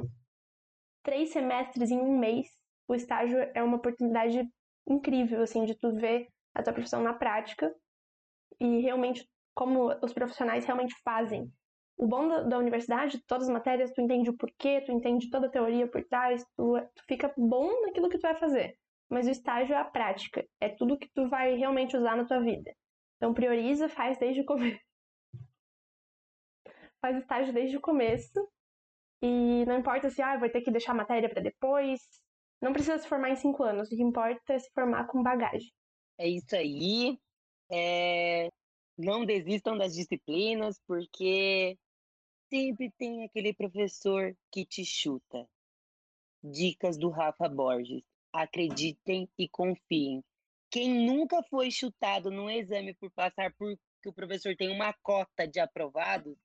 três semestres em um mês. O estágio é uma oportunidade incrível, assim, de tu ver a tua profissão na prática e realmente como os profissionais realmente fazem. O bom da, da, universidade, todas as matérias, tu entende o porquê, tu entende toda a teoria por trás, tu, tu fica bom naquilo que tu vai fazer. Mas o estágio é a prática, é tudo que tu vai realmente usar na tua vida. Então prioriza, faz desde o começo. faz estágio desde o começo. E não importa se ah, vai ter que deixar a matéria para depois. Não precisa se formar em cinco anos. O que importa é se formar com bagagem. É isso aí. É... Não desistam das disciplinas, porque sempre tem aquele professor que te chuta. Dicas do Rafa Borges. Acreditem e confiem. Quem nunca foi chutado no exame por passar por que o professor tem uma cota de aprovados,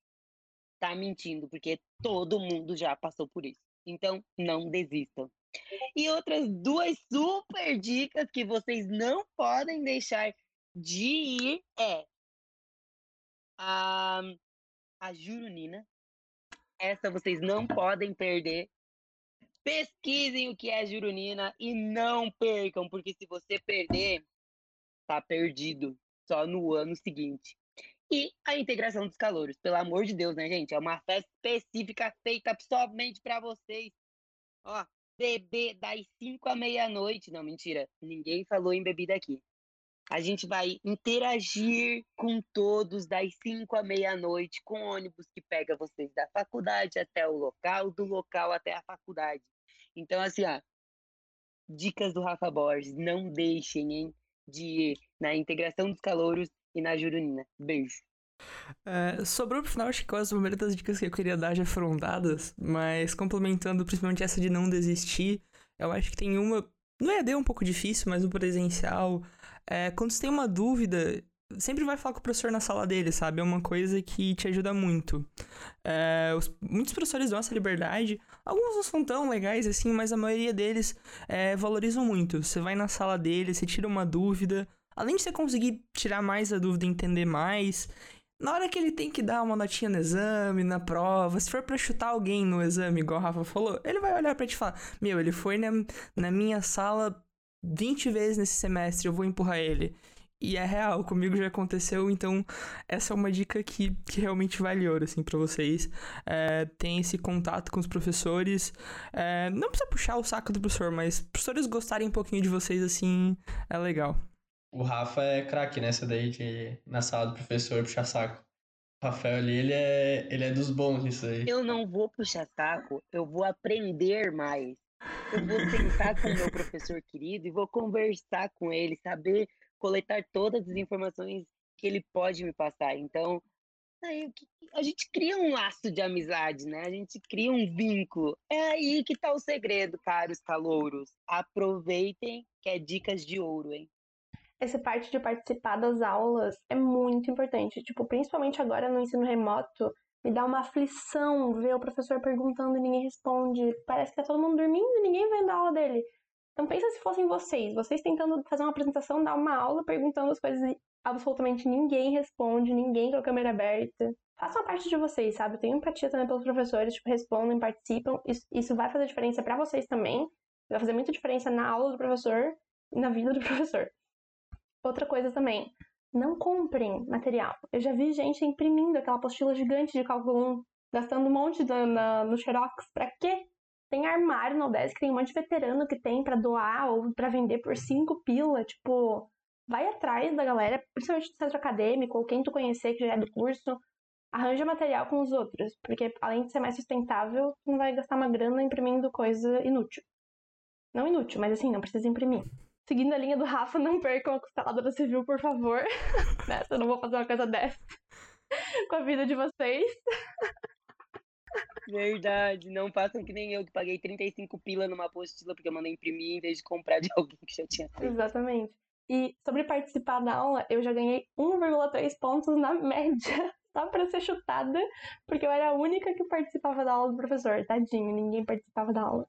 tá mentindo, porque todo mundo já passou por isso. Então, não desistam. E outras duas super dicas que vocês não podem deixar de ir é a, a Jurunina. Essa vocês não podem perder. Pesquisem o que é Jurunina e não percam, porque se você perder, tá perdido só no ano seguinte. E a integração dos calouros, pelo amor de Deus, né, gente? É uma festa específica feita somente para vocês. Ó, beber das 5 à meia-noite. Não, mentira. Ninguém falou em bebida aqui. A gente vai interagir com todos das 5 à meia-noite, com ônibus que pega vocês da faculdade até o local, do local até a faculdade. Então, assim, ó, dicas do Rafa Borges, não deixem hein, de ir na integração dos calouros e na Jurunina. Beijo. É, sobrou pro final, acho que quase a maioria das dicas que eu queria dar já foram dadas, mas complementando principalmente essa de não desistir, eu acho que tem uma. EAD é um pouco difícil, mas no presencial, é, quando você tem uma dúvida, sempre vai falar com o professor na sala dele, sabe? É uma coisa que te ajuda muito. É, os, muitos professores dão essa liberdade, alguns não são tão legais assim, mas a maioria deles é, valorizam muito. Você vai na sala dele, você tira uma dúvida, além de você conseguir tirar mais a dúvida entender mais, na hora que ele tem que dar uma notinha no exame, na prova, se for para chutar alguém no exame, igual o Rafa falou, ele vai olhar para te falar: Meu, ele foi na, na minha sala 20 vezes nesse semestre, eu vou empurrar ele. E é real, comigo já aconteceu, então essa é uma dica que, que realmente vale ouro, assim, pra vocês. É, tem esse contato com os professores. É, não precisa puxar o saco do professor, mas professores gostarem um pouquinho de vocês, assim, é legal. O Rafa é craque nessa daí de na sala do professor puxar saco. O Rafael ali, ele é, ele é dos bons nisso aí. Eu não vou puxar saco, eu vou aprender mais. Eu vou sentar com o meu professor querido e vou conversar com ele, saber coletar todas as informações que ele pode me passar. Então, aí, a gente cria um laço de amizade, né? A gente cria um vínculo. É aí que tá o segredo, caros calouros. Aproveitem que é dicas de ouro, hein? Essa parte de participar das aulas é muito importante. Tipo, principalmente agora no ensino remoto, me dá uma aflição ver o professor perguntando e ninguém responde. Parece que tá todo mundo dormindo e ninguém vendo a aula dele. Então pensa se fossem vocês, vocês tentando fazer uma apresentação, dar uma aula, perguntando as coisas e absolutamente ninguém responde, ninguém com a câmera aberta. Façam a parte de vocês, sabe? Tenho empatia também pelos professores, tipo, respondem, participam. Isso, isso vai fazer diferença para vocês também. Vai fazer muita diferença na aula do professor e na vida do professor. Outra coisa também, não comprem material. Eu já vi gente imprimindo aquela apostila gigante de cálculo 1, gastando um monte na, no Xerox. Pra quê? Tem armário no UDESC, tem um monte de veterano que tem para doar ou para vender por 5 pila. Tipo, vai atrás da galera, principalmente do centro acadêmico, ou quem tu conhecer que já é do curso. Arranja material com os outros, porque além de ser mais sustentável, tu não vai gastar uma grana imprimindo coisa inútil. Não inútil, mas assim, não precisa imprimir seguindo a linha do Rafa, não percam a consteladora civil, por favor. né? Eu não vou fazer uma coisa dessa com a vida de vocês. Verdade, não façam que nem eu que paguei 35 pila numa apostila porque eu mandei imprimir em vez de comprar de alguém que já tinha feito. Exatamente. E sobre participar da aula, eu já ganhei 1,3 pontos na média, só para ser chutada, porque eu era a única que participava da aula do professor. Tadinho, ninguém participava da aula.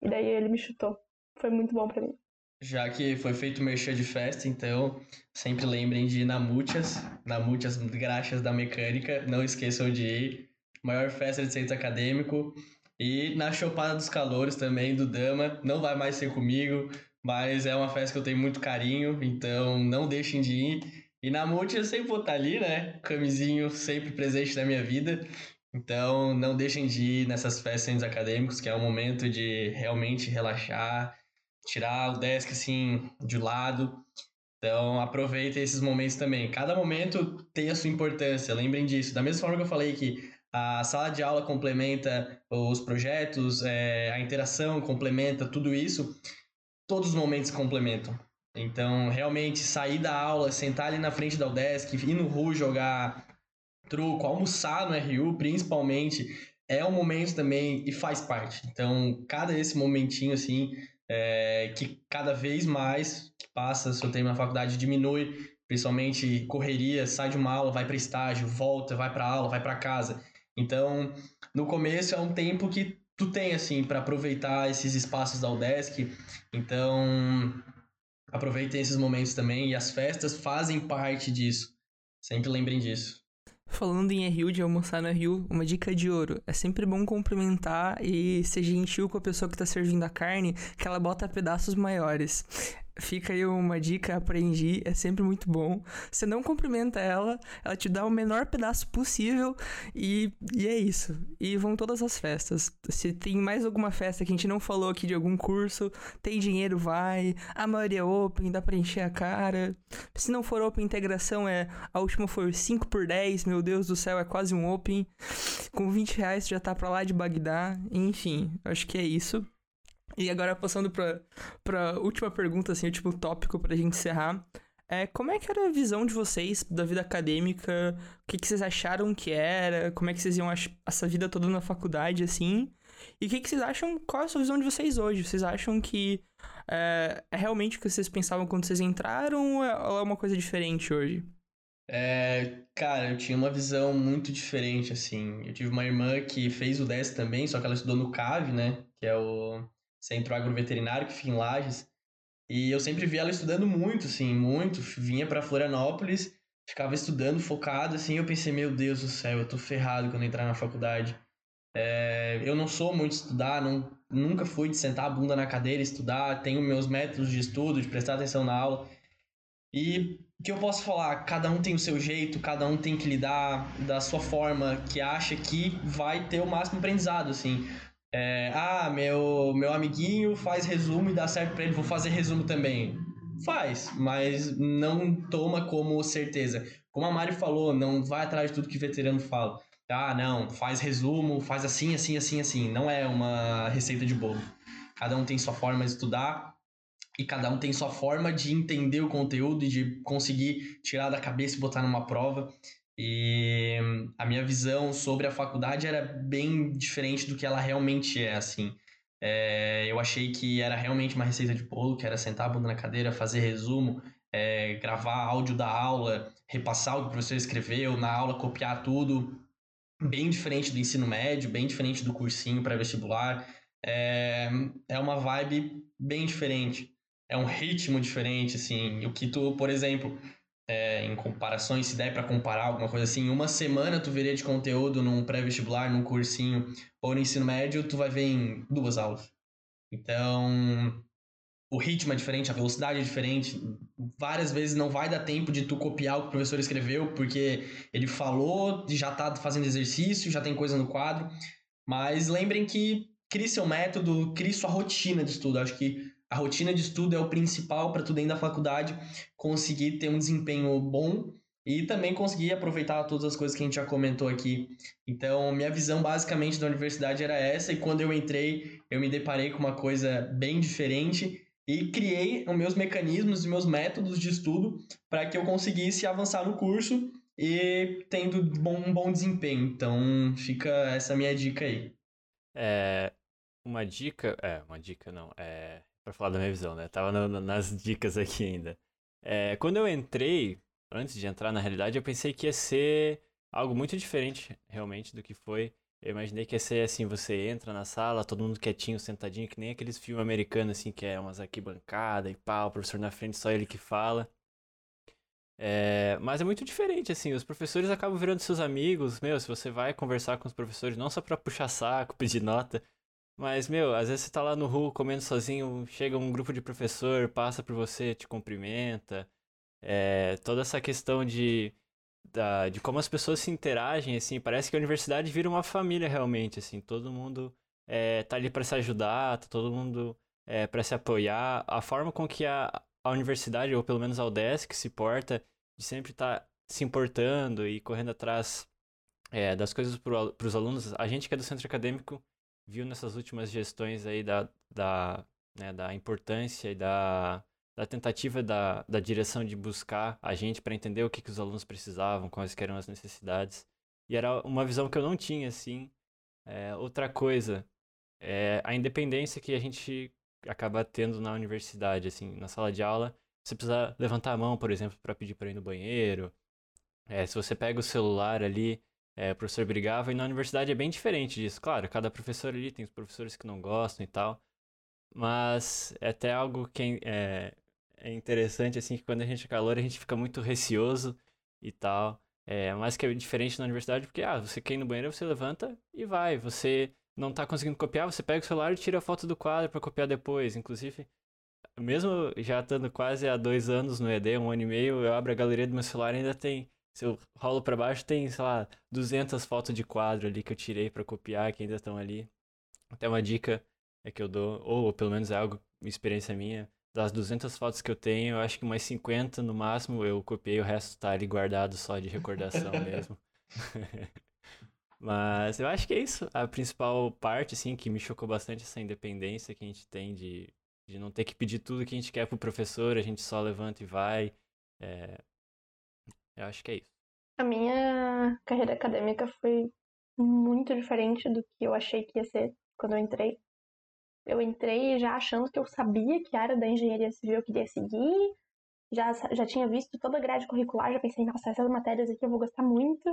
E daí ele me chutou. Foi muito bom para mim. Já que foi feito merchan de festa, então sempre lembrem de ir na Mútias, na Mútias Graxas da Mecânica, não esqueçam de ir. Maior festa de centro acadêmico. E na Chopada dos Calouros também, do Dama, não vai mais ser comigo, mas é uma festa que eu tenho muito carinho, então não deixem de ir. E na Multi eu sempre vou estar ali, né? Camisinho sempre presente na minha vida. Então não deixem de ir nessas festas acadêmicos, que é o momento de realmente relaxar, tirar o desk assim de lado. Então aproveitem esses momentos também. Cada momento tem a sua importância, lembrem disso. Da mesma forma que eu falei que a sala de aula complementa os projetos, é, a interação complementa tudo isso, todos os momentos complementam. Então, realmente, sair da aula, sentar ali na frente da Udesc, ir no RU jogar truco, almoçar no RU, principalmente, é um momento também e faz parte. Então, cada esse momentinho, assim, é, que cada vez mais que passa seu tempo na faculdade diminui, principalmente correria, sai de uma aula, vai para estágio, volta, vai para aula, vai para casa. Então, no começo é um tempo que tu tem, assim, para aproveitar esses espaços da Udesc. Então, aproveitem esses momentos também e as festas fazem parte disso. Sempre lembrem disso. Falando em RU, de almoçar no RU, uma dica de ouro. É sempre bom cumprimentar e ser gentil com a pessoa que tá servindo a carne, que ela bota pedaços maiores. Fica aí uma dica, aprendi, é sempre muito bom. Você não cumprimenta ela, ela te dá o menor pedaço possível e, e é isso. E vão todas as festas. Se tem mais alguma festa que a gente não falou aqui de algum curso, tem dinheiro, vai. A maioria é open, dá pra encher a cara. Se não for open, integração é. A última foi 5 por 10, meu Deus do céu, é quase um open. Com 20 reais já tá pra lá de Bagdá. Enfim, acho que é isso. E agora passando pra, pra última pergunta, assim, último tópico pra gente encerrar. É, como é que era a visão de vocês da vida acadêmica? O que, que vocês acharam que era? Como é que vocês iam essa vida toda na faculdade, assim? E o que, que vocês acham? Qual é a sua visão de vocês hoje? Vocês acham que é, é realmente o que vocês pensavam quando vocês entraram ou é, é uma coisa diferente hoje? É, cara, eu tinha uma visão muito diferente, assim. Eu tive uma irmã que fez o 10 também, só que ela estudou no CAV, né? Que é o Centro Agroveterinário, que fica em Lages. E eu sempre via ela estudando muito, assim, muito. Vinha para Florianópolis, ficava estudando, focado, assim. Eu pensei, meu Deus do céu, eu tô ferrado quando entrar na faculdade. É, eu não sou muito estudar, não, nunca fui de sentar a bunda na cadeira estudar. Tenho meus métodos de estudo, de prestar atenção na aula. E o que eu posso falar? Cada um tem o seu jeito, cada um tem que lidar da sua forma que acha que vai ter o máximo aprendizado, assim. É, ah, meu, meu amiguinho faz resumo e dá certo para ele, vou fazer resumo também. Faz, mas não toma como certeza. Como a Mari falou, não vai atrás de tudo que veterano fala. Ah, não, faz resumo, faz assim, assim, assim, assim. Não é uma receita de bolo. Cada um tem sua forma de estudar e cada um tem sua forma de entender o conteúdo e de conseguir tirar da cabeça e botar numa prova. E a minha visão sobre a faculdade era bem diferente do que ela realmente é, assim. É, eu achei que era realmente uma receita de bolo, que era sentar a bunda na cadeira, fazer resumo, é, gravar áudio da aula, repassar o que o professor escreveu, na aula copiar tudo. Bem diferente do ensino médio, bem diferente do cursinho pré-vestibular. É, é uma vibe bem diferente. É um ritmo diferente, assim. O que tu, por exemplo, é, em comparações, se der para comparar alguma coisa assim, uma semana tu veria de conteúdo num pré-vestibular, num cursinho ou no ensino médio, tu vai ver em duas aulas. Então, o ritmo é diferente, a velocidade é diferente. Várias vezes não vai dar tempo de tu copiar o que o professor escreveu, porque ele falou, já tá fazendo exercício, já tem coisa no quadro. Mas lembrem que crie seu método, crie sua rotina de estudo. Acho que a rotina de estudo é o principal para tu dentro da faculdade conseguir ter um desempenho bom e também conseguir aproveitar todas as coisas que a gente já comentou aqui. Então, minha visão basicamente da universidade era essa e quando eu entrei, eu me deparei com uma coisa bem diferente e criei os meus mecanismos e meus métodos de estudo para que eu conseguisse avançar no curso e tendo um bom desempenho. Então, fica essa minha dica aí. É, uma dica, é, uma dica não, é para falar da minha visão, né? Tava no, nas dicas aqui ainda. É, quando eu entrei, antes de entrar na realidade, eu pensei que ia ser algo muito diferente, realmente, do que foi. Eu imaginei que ia ser assim, você entra na sala, todo mundo quietinho, sentadinho, que nem aqueles filmes americanos, assim, que é umas arquibancadas e pau, o professor na frente, só ele que fala. É, mas é muito diferente, assim, os professores acabam virando seus amigos, meu, se você vai conversar com os professores, não só pra puxar saco, pedir nota, mas, meu, às vezes você tá lá no RU comendo sozinho, chega um grupo de professor, passa por você, te cumprimenta, é, toda essa questão de da, de como as pessoas se interagem, assim, parece que a universidade vira uma família realmente, assim, todo mundo é, tá ali para se ajudar, tá todo mundo é, para se apoiar. A forma com que a, a universidade, ou pelo menos a UDESC, se porta, de sempre estar tá se importando e correndo atrás é, das coisas para os alunos. A gente que é do centro acadêmico viu nessas últimas gestões aí da, da, né, da importância e da da tentativa da, da direção de buscar a gente para entender o que, que os alunos precisavam, quais eram as necessidades. E era uma visão que eu não tinha, assim. É, outra coisa, é a independência que a gente acaba tendo na universidade, assim, na sala de aula. Você precisa levantar a mão, por exemplo, para pedir para ir no banheiro. É, se você pega o celular ali, é, o professor brigava, e na universidade é bem diferente disso. Claro, cada professor ali tem os professores que não gostam e tal. Mas é até algo que é, é interessante, assim, que quando a gente é calor, a gente fica muito receoso e tal. É, mas que é diferente na universidade, porque, ah, você quer ir no banheiro, você levanta e vai. Você não tá conseguindo copiar, você pega o celular e tira a foto do quadro para copiar depois. Inclusive, mesmo já estando quase há dois anos no ED, um ano e meio, eu abro a galeria do meu celular e ainda tem. Se eu rolo para baixo, tem, sei lá, 200 fotos de quadro ali que eu tirei para copiar, que ainda estão ali. Até uma dica é que eu dou, ou pelo menos é algo, experiência minha, das 200 fotos que eu tenho, eu acho que umas 50 no máximo eu copiei, o resto tá ali guardado só de recordação mesmo. Mas eu acho que é isso. A principal parte, assim, que me chocou bastante essa independência que a gente tem de, de não ter que pedir tudo que a gente quer pro professor, a gente só levanta e vai. É... Eu acho que é isso. A minha carreira acadêmica foi muito diferente do que eu achei que ia ser quando eu entrei. Eu entrei já achando que eu sabia que área da engenharia civil eu queria seguir, já, já tinha visto toda a grade curricular, já pensei, nossa, essas matérias aqui eu vou gostar muito.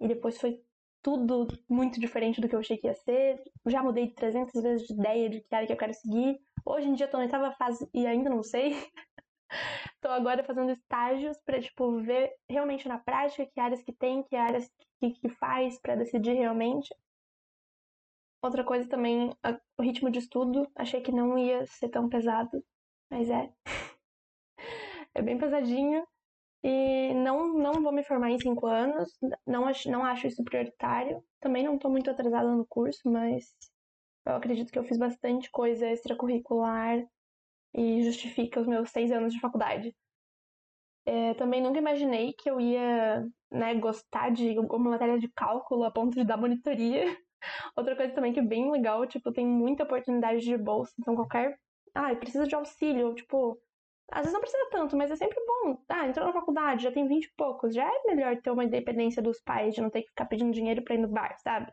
E depois foi tudo muito diferente do que eu achei que ia ser. Já mudei 300 vezes de ideia de que área que eu quero seguir. Hoje em dia eu tô na oitava fase e ainda não sei. tô agora fazendo estágios para tipo ver realmente na prática que áreas que tem, que áreas que, que faz para decidir realmente. Outra coisa também, o ritmo de estudo. Achei que não ia ser tão pesado, mas é. é bem pesadinho. E não, não vou me formar em cinco anos. Não acho, não acho isso prioritário. Também não estou muito atrasada no curso, mas eu acredito que eu fiz bastante coisa extracurricular e justifica os meus seis anos de faculdade. É, também nunca imaginei que eu ia né, gostar de alguma matéria de cálculo a ponto de dar monitoria. Outra coisa também que é bem legal, tipo, tem muita oportunidade de bolsa, então qualquer. Ah, precisa de auxílio, tipo. Às vezes não precisa tanto, mas é sempre bom. Ah, entrou na faculdade, já tem 20 e poucos. Já é melhor ter uma independência dos pais, de não ter que ficar pedindo dinheiro pra ir no bar, sabe?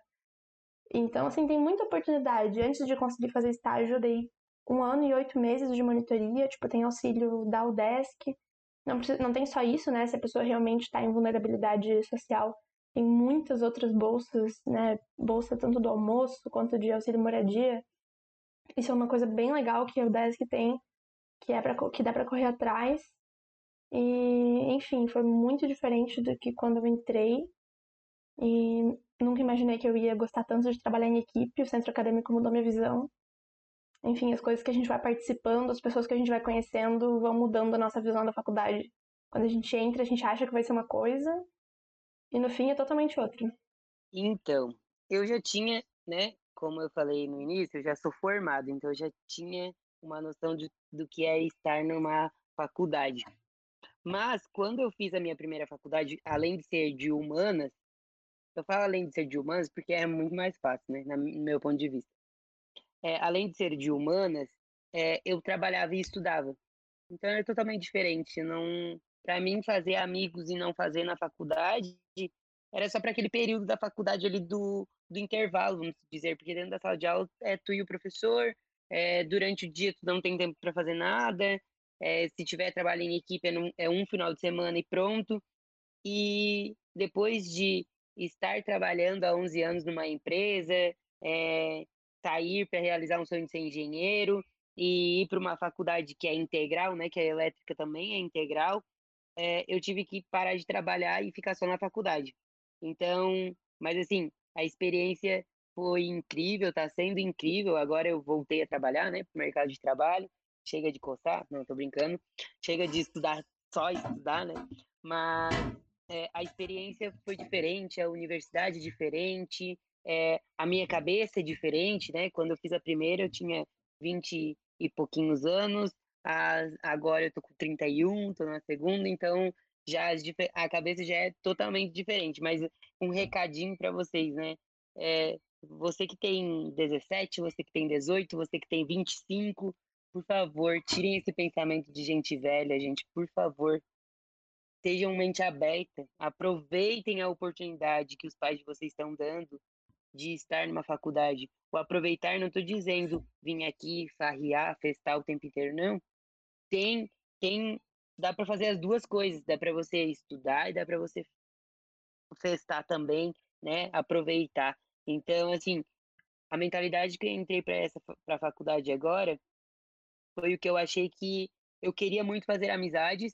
Então, assim, tem muita oportunidade. Antes de conseguir fazer estágio, eu dei um ano e oito meses de monitoria. Tipo, tem auxílio da UDESC. Não, precisa, não tem só isso, né? Se a pessoa realmente está em vulnerabilidade social, tem muitas outras bolsas, né? Bolsa tanto do almoço quanto de auxílio moradia. Isso é uma coisa bem legal que o Desk tem, que é para que dá para correr atrás. E, enfim, foi muito diferente do que quando eu entrei. E nunca imaginei que eu ia gostar tanto de trabalhar em equipe. O centro acadêmico mudou minha visão. Enfim, as coisas que a gente vai participando, as pessoas que a gente vai conhecendo vão mudando a nossa visão da faculdade. Quando a gente entra, a gente acha que vai ser uma coisa, e no fim é totalmente outro. Então, eu já tinha, né, como eu falei no início, eu já sou formado, então eu já tinha uma noção de, do que é estar numa faculdade. Mas quando eu fiz a minha primeira faculdade, além de ser de humanas, eu falo além de ser de humanas porque é muito mais fácil, né, no meu ponto de vista. É, além de ser de humanas, é, eu trabalhava e estudava. Então é totalmente diferente. Não, para mim, fazer amigos e não fazer na faculdade era só para aquele período da faculdade ali do, do intervalo, vamos dizer, porque dentro da sala de aula é tu e o professor, é, durante o dia tu não tem tempo para fazer nada, é, se tiver trabalho em equipe é, num, é um final de semana e pronto. E depois de estar trabalhando há 11 anos numa empresa, é, sair para realizar um sonho de ser engenheiro e ir para uma faculdade que é integral, né, que a elétrica também é integral, é, eu tive que parar de trabalhar e ficar só na faculdade. Então, mas assim, a experiência foi incrível, está sendo incrível. Agora eu voltei a trabalhar, né, para o mercado de trabalho. Chega de coçar, não, tô brincando. Chega de estudar, só estudar, né? Mas é, a experiência foi diferente, a universidade é diferente, é, a minha cabeça é diferente, né? Quando eu fiz a primeira, eu tinha 20 e pouquinhos anos, agora eu tô com 31, tô na segunda, então já a cabeça já é totalmente diferente. Mas um recadinho para vocês, né? É, você que tem 17, você que tem 18, você que tem 25, por favor, tirem esse pensamento de gente velha, gente, por favor. Sejam mente aberta, aproveitem a oportunidade que os pais de vocês estão dando de estar numa faculdade. O aproveitar, não estou dizendo vir aqui farrear, festar o tempo inteiro, não. Tem, tem, dá para fazer as duas coisas. Dá para você estudar e dá para você festar também, né? Aproveitar. Então, assim, a mentalidade que eu entrei para essa para a faculdade agora foi o que eu achei que eu queria muito fazer amizades,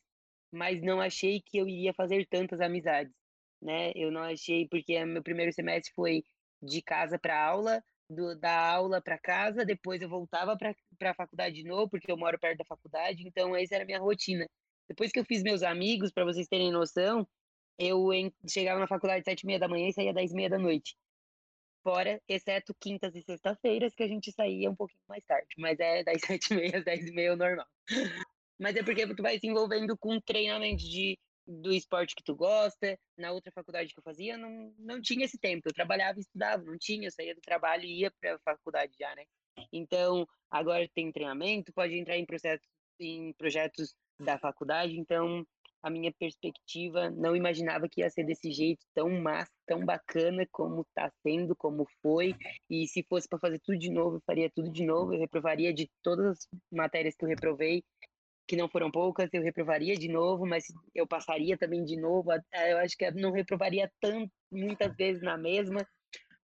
mas não achei que eu iria fazer tantas amizades, né? Eu não achei porque meu primeiro semestre foi de casa para aula, do, da aula para casa, depois eu voltava para a faculdade de novo, porque eu moro perto da faculdade, então essa era a minha rotina. Depois que eu fiz meus amigos, para vocês terem noção, eu em, chegava na faculdade às sete e meia da manhã e saía às dez e meia da noite. Fora, exceto quintas e sexta-feiras, que a gente saía um pouquinho mais tarde, mas é das sete e meia às dez e meia é normal. Mas é porque tu vai se envolvendo com treinamento de do esporte que tu gosta. Na outra faculdade que eu fazia, não, não tinha esse tempo. Eu trabalhava e estudava, não tinha. Eu saía do trabalho e ia para a faculdade já, né? Então, agora tem treinamento, pode entrar em, processos, em projetos da faculdade. Então, a minha perspectiva, não imaginava que ia ser desse jeito tão massa, tão bacana como está sendo, como foi. E se fosse para fazer tudo de novo, eu faria tudo de novo. Eu reprovaria de todas as matérias que eu reprovei que não foram poucas, eu reprovaria de novo, mas eu passaria também de novo. Eu acho que não reprovaria tanto, muitas vezes na mesma,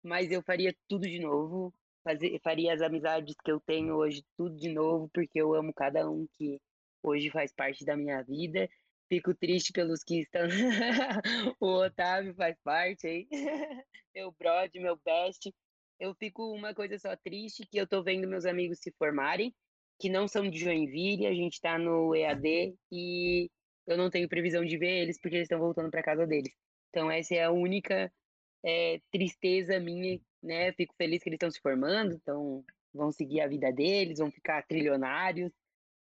mas eu faria tudo de novo. Fazer, faria as amizades que eu tenho hoje tudo de novo, porque eu amo cada um que hoje faz parte da minha vida. Fico triste pelos que estão. o Otávio faz parte aí. meu brother, meu best. Eu fico uma coisa só triste que eu tô vendo meus amigos se formarem que não são de Joinville, a gente está no EAD e eu não tenho previsão de ver eles porque eles estão voltando para casa deles. Então essa é a única é, tristeza minha, né? Fico feliz que eles estão se formando, então vão seguir a vida deles, vão ficar trilionários.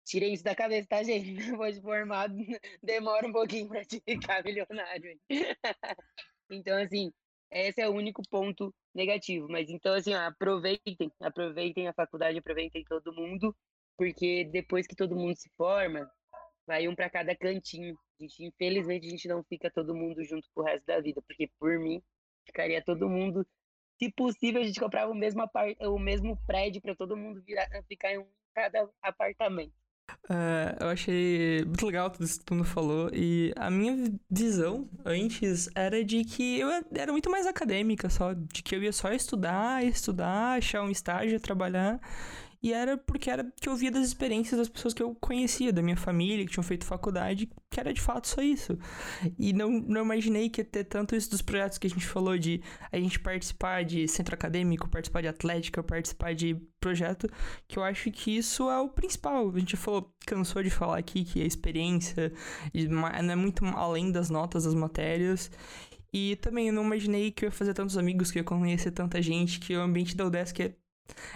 Tirem isso da cabeça, tá, gente? Depois de formado, demora um pouquinho para ficar milionário. então, assim, esse é o único ponto negativo. Mas então, assim, aproveitem, aproveitem a faculdade, aproveitem todo mundo porque depois que todo mundo se forma, vai um para cada cantinho. A gente, infelizmente, a gente não fica todo mundo junto pro resto da vida, porque por mim, ficaria todo mundo. Se possível, a gente comprava o mesmo, apart... o mesmo prédio para todo mundo virar... ficar em um cada apartamento. Uh, eu achei muito legal tudo isso que tu mundo falou. E a minha visão antes era de que eu era muito mais acadêmica, só. De que eu ia só estudar, estudar, achar um estágio, trabalhar. E era porque era que eu via das experiências das pessoas que eu conhecia, da minha família, que tinham feito faculdade, que era de fato só isso. E não, não imaginei que ia ter tanto isso dos projetos que a gente falou de a gente participar de centro acadêmico, participar de atlética, participar de projeto, que eu acho que isso é o principal. A gente falou, cansou de falar aqui que a experiência não é muito além das notas das matérias. E também eu não imaginei que eu ia fazer tantos amigos, que eu ia conhecer tanta gente, que o ambiente da UDESC é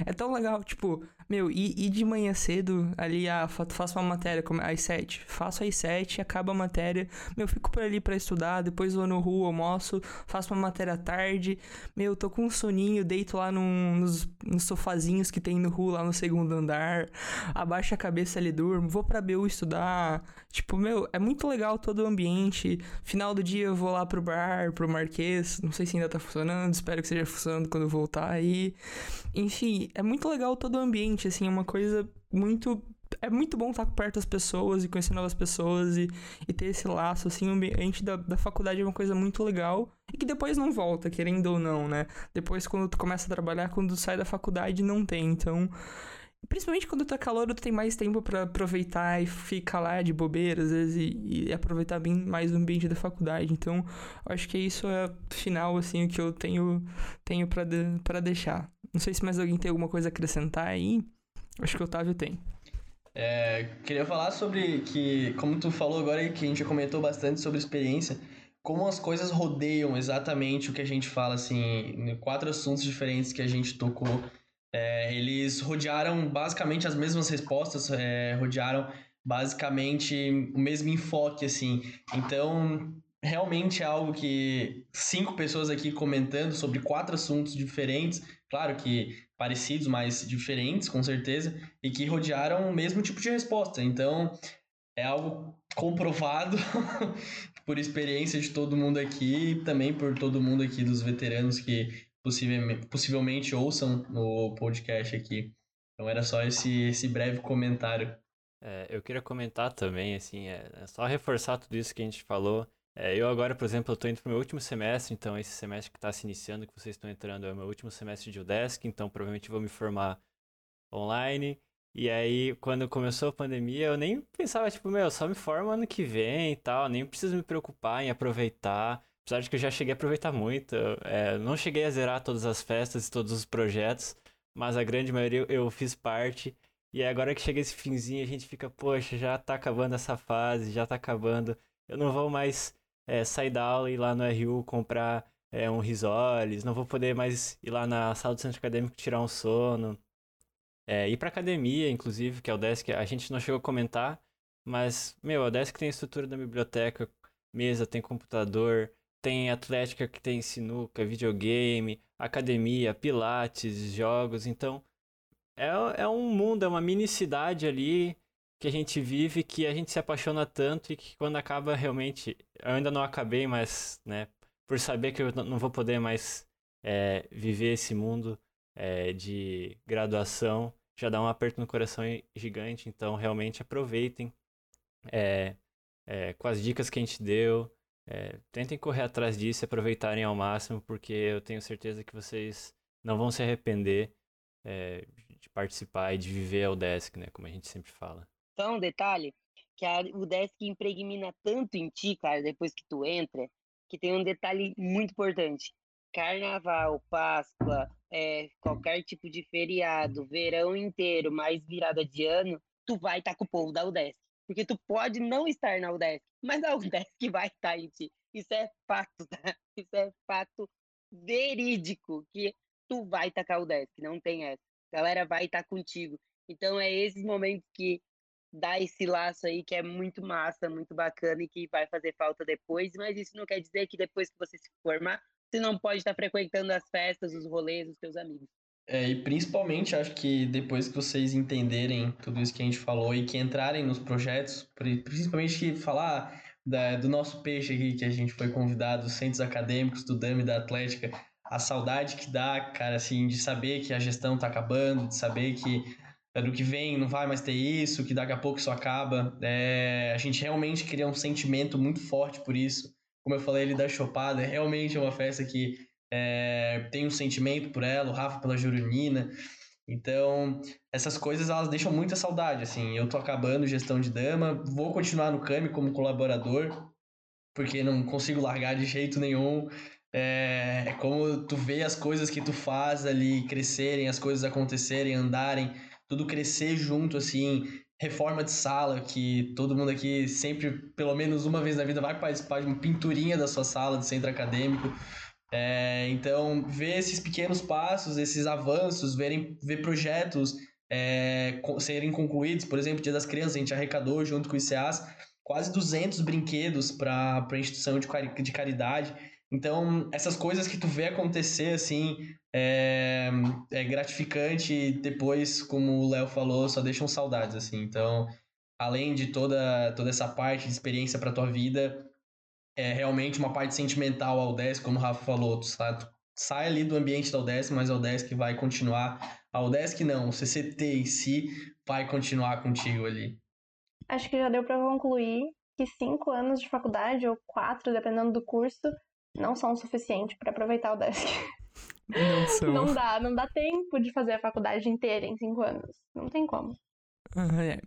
é tão legal, tipo, meu, ir, ir de manhã cedo ali, ah, faço uma matéria às sete. Faço às sete, acaba a matéria. Meu, fico por ali para estudar, depois vou no rua, almoço, faço uma matéria tarde. Meu, tô com um soninho, deito lá num, nos, nos sofazinhos que tem no rua, lá no segundo andar. Abaixo a cabeça ali, durmo. Vou pra BU estudar. Tipo, meu, é muito legal todo o ambiente. Final do dia eu vou lá pro bar, pro Marquês. Não sei se ainda tá funcionando, espero que esteja funcionando quando eu voltar aí. Enfim, é muito legal todo o ambiente, assim, é uma coisa muito é muito bom estar perto das pessoas e conhecer novas pessoas e, e ter esse laço, assim, o ambiente da, da faculdade é uma coisa muito legal e que depois não volta, querendo ou não, né? Depois, quando tu começa a trabalhar, quando tu sai da faculdade, não tem. Então, Principalmente quando tá calor, tu tem mais tempo para aproveitar e ficar lá de bobeira, às vezes, e, e, aproveitar bem mais o ambiente da faculdade. Então, acho que isso é final, assim, o que eu tenho, tenho para de, pra deixar. Não sei se mais alguém tem alguma coisa a acrescentar aí. Acho que o Otávio tem. É, queria falar sobre que, como tu falou agora, que a gente já comentou bastante sobre experiência, como as coisas rodeiam exatamente o que a gente fala, assim, quatro assuntos diferentes que a gente tocou é, eles rodearam basicamente as mesmas respostas, é, rodearam basicamente o mesmo enfoque, assim. Então, realmente é algo que cinco pessoas aqui comentando sobre quatro assuntos diferentes, claro que parecidos, mas diferentes, com certeza, e que rodearam o mesmo tipo de resposta. Então, é algo comprovado por experiência de todo mundo aqui e também por todo mundo aqui dos veteranos que possivelmente, possivelmente ouçam no podcast aqui. Então era só esse, esse breve comentário. É, eu queria comentar também, assim, é, é, só reforçar tudo isso que a gente falou. É, eu agora, por exemplo, eu estou indo para o meu último semestre, então esse semestre que está se iniciando, que vocês estão entrando, é o meu último semestre de UDESC, então provavelmente vou me formar online. E aí, quando começou a pandemia, eu nem pensava, tipo, meu, só me formo ano que vem e tal, nem preciso me preocupar em aproveitar. Apesar de que eu já cheguei a aproveitar muito. É, não cheguei a zerar todas as festas e todos os projetos, mas a grande maioria eu fiz parte. E agora que chega esse finzinho, a gente fica, poxa, já tá acabando essa fase, já tá acabando. Eu não vou mais é, sair da aula e ir lá no RU comprar é, um risoles, não vou poder mais ir lá na sala do centro acadêmico tirar um sono. É, ir pra academia, inclusive, que é o Desk, a gente não chegou a comentar, mas, meu, o Desk tem estrutura da biblioteca, mesa, tem computador, tem atlética que tem sinuca, videogame, academia, pilates, jogos. Então, é, é um mundo, é uma mini cidade ali que a gente vive, que a gente se apaixona tanto e que quando acaba realmente. Eu ainda não acabei, mas, né, por saber que eu não vou poder mais é, viver esse mundo é, de graduação, já dá um aperto no coração gigante. Então, realmente aproveitem é, é com as dicas que a gente deu. É, tentem correr atrás disso aproveitarem ao máximo, porque eu tenho certeza que vocês não vão se arrepender é, de participar e de viver a UDESC, né? Como a gente sempre fala. Só um detalhe, que a UDESC impregna tanto em ti, cara, depois que tu entra, que tem um detalhe muito importante. Carnaval, Páscoa, é, qualquer tipo de feriado, verão inteiro, mais virada de ano, tu vai estar tá com o povo da UDESC. Porque tu pode não estar na UDESC, mas a UDESC vai estar em ti. Isso é fato, tá? Isso é fato verídico, que tu vai estar com a UDESC, não tem essa. A galera vai estar contigo. Então é esses momentos que dá esse laço aí que é muito massa, muito bacana e que vai fazer falta depois, mas isso não quer dizer que depois que você se formar, você não pode estar frequentando as festas, os rolês, os teus amigos. É, e principalmente acho que depois que vocês entenderem tudo isso que a gente falou e que entrarem nos projetos, principalmente que falar da, do nosso peixe aqui, que a gente foi convidado, dos centros acadêmicos, do DAME da Atlética, a saudade que dá, cara, assim, de saber que a gestão tá acabando, de saber que do que vem não vai mais ter isso, que daqui a pouco isso acaba. É, a gente realmente cria um sentimento muito forte por isso. Como eu falei ali da Chopada, realmente é uma festa que é, tem um sentimento por ela, o Rafa pela Jurunina. Então, essas coisas elas deixam muita saudade, assim. Eu tô acabando gestão de dama, vou continuar no CAMI como colaborador, porque não consigo largar de jeito nenhum. É, é como tu vê as coisas que tu faz ali crescerem, as coisas acontecerem, andarem, tudo crescer junto, assim. Reforma de sala, que todo mundo aqui sempre, pelo menos uma vez na vida, vai participar de uma pinturinha da sua sala de centro acadêmico. É, então, ver esses pequenos passos, esses avanços, verem, ver projetos é, serem concluídos, por exemplo, Dia das Crianças, a gente arrecadou junto com o ICEAS quase 200 brinquedos para a instituição de, de caridade. Então, essas coisas que tu vê acontecer, assim, é, é gratificante e depois, como o Léo falou, só deixam saudades, assim. Então, além de toda, toda essa parte de experiência para tua vida, é realmente uma parte sentimental ao 10, como o Rafa falou, tu sai, tu sai ali do ambiente da UDESC, mas a UDESC vai continuar a UDESC não, o CCT em si vai continuar contigo ali? Acho que já deu para concluir que cinco anos de faculdade, ou quatro, dependendo do curso, não são o suficiente para aproveitar o desk. Não são. Não dá, não dá tempo de fazer a faculdade inteira em cinco anos. Não tem como. Ah, é.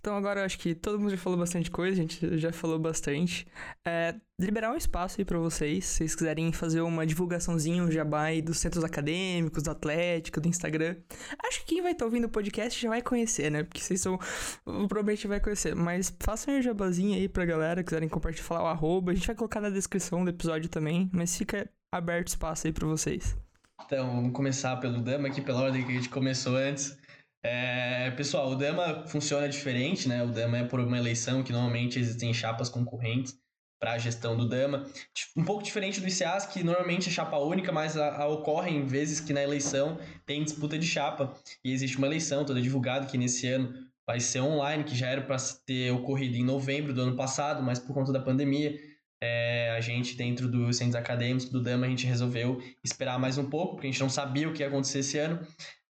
Então agora eu acho que todo mundo já falou bastante coisa, a gente já falou bastante. É, liberar um espaço aí pra vocês, se vocês quiserem fazer uma divulgaçãozinha, um jabá aí dos centros acadêmicos, do Atlético, do Instagram. Acho que quem vai estar tá ouvindo o podcast já vai conhecer, né? Porque vocês são. Provavelmente vai conhecer. Mas façam um jabazinho aí pra galera, quiserem compartilhar, o arroba. A gente vai colocar na descrição do episódio também, mas fica aberto espaço aí pra vocês. Então, vamos começar pelo Dama aqui, pela ordem que a gente começou antes. É, pessoal, o Dama funciona diferente, né? O Dama é por uma eleição que normalmente existem chapas concorrentes para a gestão do Dama. Um pouco diferente do ICAS, que normalmente é chapa única, mas a, a ocorre em vezes que na eleição tem disputa de chapa e existe uma eleição toda divulgada que nesse ano vai ser online, que já era para ter ocorrido em novembro do ano passado, mas por conta da pandemia, é, a gente dentro dos centros acadêmicos do Dama, a gente resolveu esperar mais um pouco, porque a gente não sabia o que ia acontecer esse ano.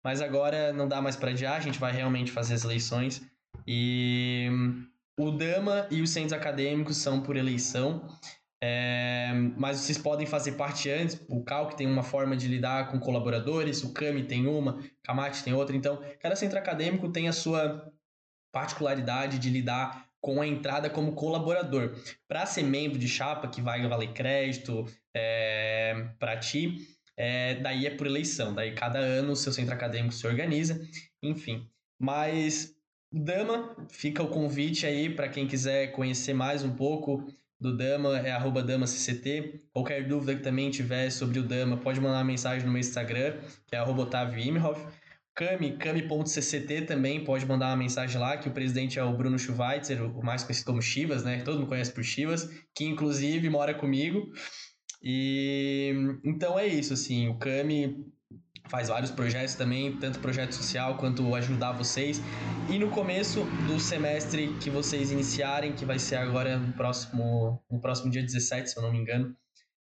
Mas agora não dá mais para adiar, a gente vai realmente fazer as eleições. E o Dama e os centros acadêmicos são por eleição. É, mas vocês podem fazer parte antes. O Calc tem uma forma de lidar com colaboradores, o CAMI tem uma, Camate tem outra. Então, cada centro acadêmico tem a sua particularidade de lidar com a entrada como colaborador. Para ser membro de chapa, que vai valer crédito é, para ti, é, daí é por eleição, daí cada ano o seu centro acadêmico se organiza, enfim. Mas Dama, fica o convite aí para quem quiser conhecer mais um pouco do Dama, é arroba DamaCCT. Qualquer dúvida que também tiver sobre o Dama, pode mandar uma mensagem no meu Instagram, que é arroba Otávio Imhoff. Kami, Kami.cct também pode mandar uma mensagem lá, que o presidente é o Bruno Schweitzer, o mais conhecido como Chivas, né? Todo mundo conhece por Chivas, que inclusive mora comigo. E então é isso, assim, o Cami faz vários projetos também, tanto projeto social quanto ajudar vocês. E no começo do semestre que vocês iniciarem, que vai ser agora no próximo, no próximo dia 17, se eu não me engano,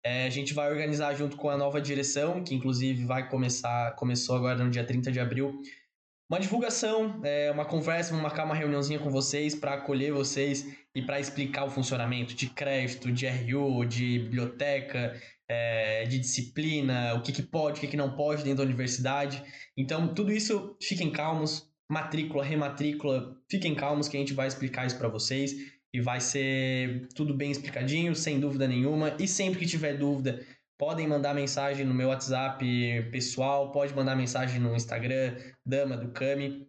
é, a gente vai organizar junto com a nova direção, que inclusive vai começar, começou agora no dia 30 de abril, uma divulgação, é, uma conversa, vamos marcar uma reuniãozinha com vocês para acolher vocês e para explicar o funcionamento de crédito, de RU, de biblioteca, é, de disciplina, o que, que pode, o que, que não pode dentro da universidade. Então, tudo isso, fiquem calmos, matrícula, rematrícula, fiquem calmos que a gente vai explicar isso para vocês e vai ser tudo bem explicadinho, sem dúvida nenhuma. E sempre que tiver dúvida, podem mandar mensagem no meu WhatsApp pessoal, pode mandar mensagem no Instagram, Dama do Cami.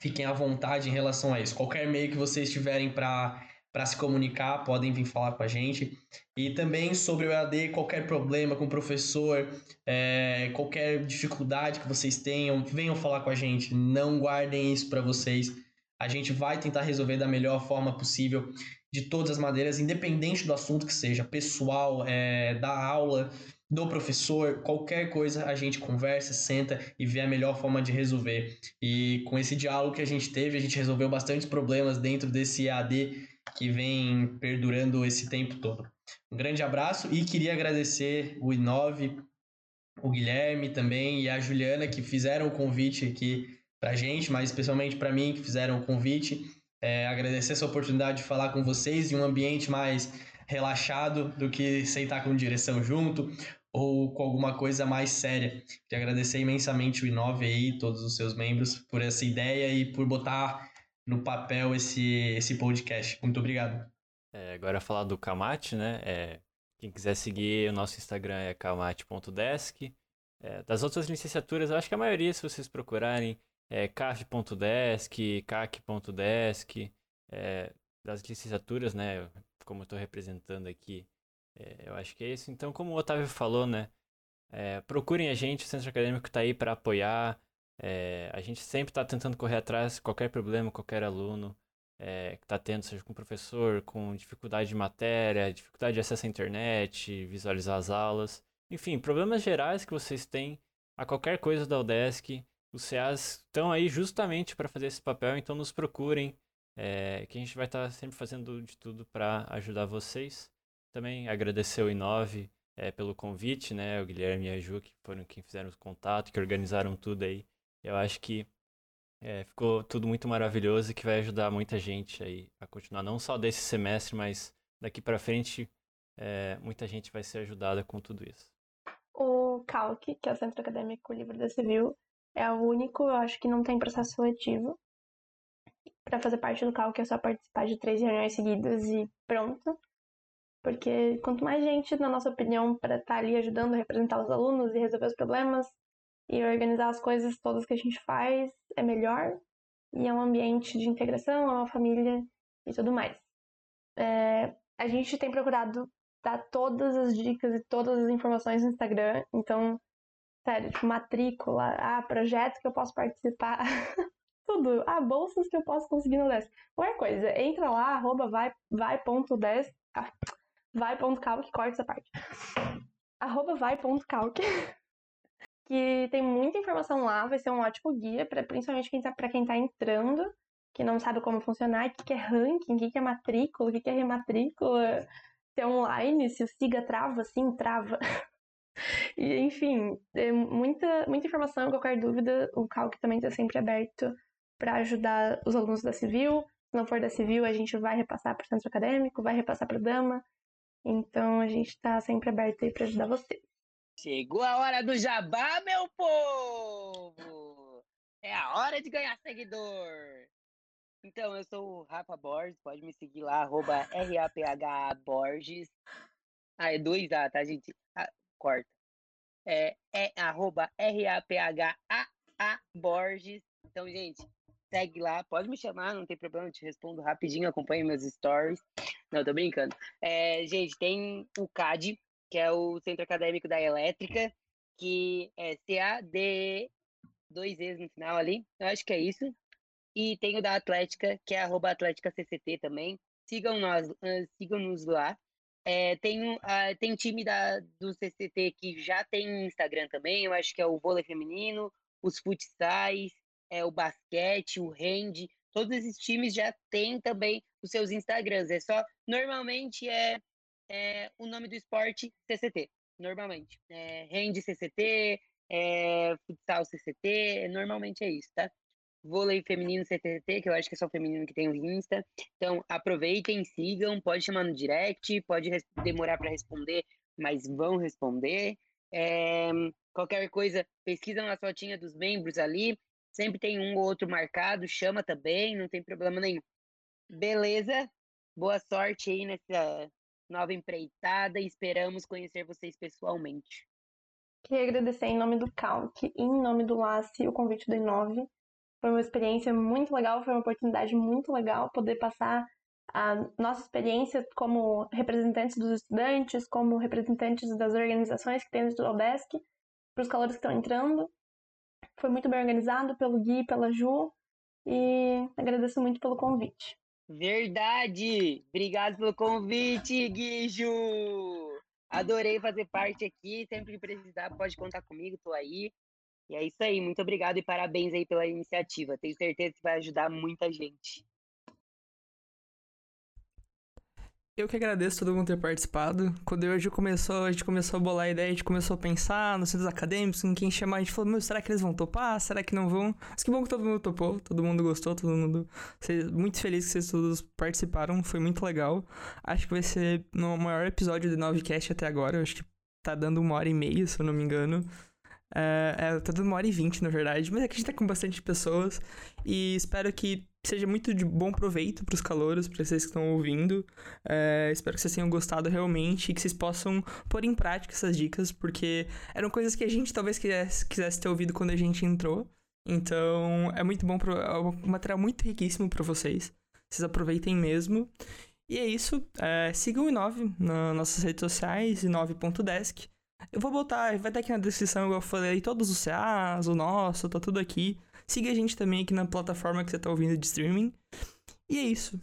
Fiquem à vontade em relação a isso. Qualquer meio que vocês tiverem para para se comunicar, podem vir falar com a gente. E também sobre o EAD, qualquer problema com o professor, é, qualquer dificuldade que vocês tenham, venham falar com a gente. Não guardem isso para vocês. A gente vai tentar resolver da melhor forma possível de todas as maneiras, independente do assunto que seja, pessoal, é, da aula, do professor, qualquer coisa a gente conversa, senta e vê a melhor forma de resolver. E com esse diálogo que a gente teve, a gente resolveu bastante problemas dentro desse EAD que vem perdurando esse tempo todo. Um grande abraço e queria agradecer o Inove, o Guilherme também e a Juliana que fizeram o convite aqui pra gente, mas especialmente para mim que fizeram o convite. É, agradecer essa oportunidade de falar com vocês em um ambiente mais relaxado do que sentar com direção junto ou com alguma coisa mais séria. Queria agradecer imensamente o Inove aí, todos os seus membros, por essa ideia e por botar no papel esse, esse podcast. Muito obrigado. É, agora falar do Kamate, né? É, quem quiser seguir, o nosso Instagram é kamate.desk. É, das outras licenciaturas, eu acho que a maioria, se vocês procurarem, é, caf.desk, cac.desk, é, das licenciaturas, né, como eu estou representando aqui, é, eu acho que é isso. Então, como o Otávio falou, né, é, procurem a gente, o Centro Acadêmico está aí para apoiar, é, a gente sempre está tentando correr atrás de qualquer problema, qualquer aluno é, que está tendo, seja com professor, com dificuldade de matéria, dificuldade de acesso à internet, visualizar as aulas, enfim, problemas gerais que vocês têm a qualquer coisa da UDESC, os CAs estão aí justamente para fazer esse papel, então nos procurem, é, que a gente vai estar tá sempre fazendo de tudo para ajudar vocês. Também agradecer o Inove é, pelo convite, né? O Guilherme e a Ju, que foram quem fizeram o contato, que organizaram tudo aí. Eu acho que é, ficou tudo muito maravilhoso e que vai ajudar muita gente aí a continuar, não só desse semestre, mas daqui para frente, é, muita gente vai ser ajudada com tudo isso. O CALC, que é o Centro Acadêmico Livre da Civil, é o único, eu acho que não tem processo seletivo. Para fazer parte do CALC é só participar de três reuniões seguidas e pronto. Porque quanto mais gente, na nossa opinião, para estar tá ali ajudando a representar os alunos e resolver os problemas e organizar as coisas todas que a gente faz, é melhor. E é um ambiente de integração, é uma família e tudo mais. É, a gente tem procurado dar todas as dicas e todas as informações no Instagram. Então, sério, tipo, matrícula, ah, projeto que eu posso participar. Tudo. Ah, bolsas que eu posso conseguir no DESC. Qualquer coisa, entra lá, arroba vai, vai ponto des, ah, vai ponto calc, corta essa parte. Arroba vai ponto calc, que tem muita informação lá, vai ser um ótimo guia, pra, principalmente quem tá, para quem está entrando, que não sabe como funcionar, o que, que é ranking, o que, que é matrícula, o que, que é rematrícula, se é online, se o SIGA trava, sim, trava. e, enfim, é muita, muita informação, qualquer dúvida, o Calc também está sempre aberto para ajudar os alunos da Civil. Se não for da Civil, a gente vai repassar para o centro acadêmico, vai repassar para o Dama. Então, a gente está sempre aberto aí para ajudar vocês. Chegou a hora do jabá, meu povo! É a hora de ganhar seguidor! Então, eu sou o Rafa Borges, pode me seguir lá, arroba RAPH Borges. Ah, é dois A, tá, gente? Ah, corta. É, é arroba RAPHAA Borges. Então, gente, segue lá, pode me chamar, não tem problema, eu te respondo rapidinho, acompanhe meus stories. Não, tô brincando. É, gente, tem o CAD, que é o Centro Acadêmico da Elétrica, que é CAD, dois E's no final ali, eu acho que é isso. E tem o da Atlética, que é arroba Atlética CCT também. Sigam nós, uh, sigam-nos lá. É, tem, uh, tem time da, do CCT que já tem Instagram também, eu acho que é o vôlei feminino, os futsais, é, o basquete, o hand, todos esses times já têm também os seus Instagrams. É só, normalmente é, é o nome do esporte CCT, normalmente. É, hand CCT, é, futsal CCT, normalmente é isso, tá? Vôlei feminino CTT, que eu acho que é só feminino que tem o Insta. Então, aproveitem, sigam, pode chamar no direct, pode demorar para responder, mas vão responder. É, qualquer coisa, pesquisa na fotinha dos membros ali. Sempre tem um ou outro marcado, chama também, não tem problema nenhum. Beleza? Boa sorte aí nessa nova empreitada e esperamos conhecer vocês pessoalmente. Queria agradecer em nome do CALC e em nome do LACE o convite do Inove. Foi uma experiência muito legal, foi uma oportunidade muito legal poder passar a nossa experiência como representantes dos estudantes, como representantes das organizações que tem dentro do Odesk, para os calores que estão entrando. Foi muito bem organizado pelo Gui pela Ju, e agradeço muito pelo convite. Verdade! Obrigado pelo convite, Gui Ju! Adorei fazer parte aqui, sempre que precisar pode contar comigo, tô aí. E é isso aí, muito obrigado e parabéns aí pela iniciativa. Tenho certeza que vai ajudar muita gente. Eu que agradeço todo mundo ter participado. Quando hoje começou, a gente começou a bolar a ideia, a gente começou a pensar nos centros acadêmicos, em quem chamar, a gente falou, meu, será que eles vão topar? Será que não vão? Mas que bom que todo mundo topou, todo mundo gostou, todo mundo. Muito feliz que vocês todos participaram, foi muito legal. Acho que vai ser o maior episódio do Novecast até agora. Acho que tá dando uma hora e meia, se eu não me engano. É, é, tá dando uma hora e vinte, na verdade, mas é que a gente tá com bastante pessoas e espero que seja muito de bom proveito para os calouros, para vocês que estão ouvindo. É, espero que vocês tenham gostado realmente e que vocês possam pôr em prática essas dicas, porque eram coisas que a gente talvez quisesse, quisesse ter ouvido quando a gente entrou. Então, é muito bom, pro, é um material muito riquíssimo para vocês. Vocês aproveitem mesmo. E é isso. É, sigam o Inove nas nossas redes sociais, inove.desk. Eu vou botar, vai estar aqui na descrição, igual eu falei, todos os CAs, o nosso, tá tudo aqui. Siga a gente também aqui na plataforma que você tá ouvindo de streaming. E é isso.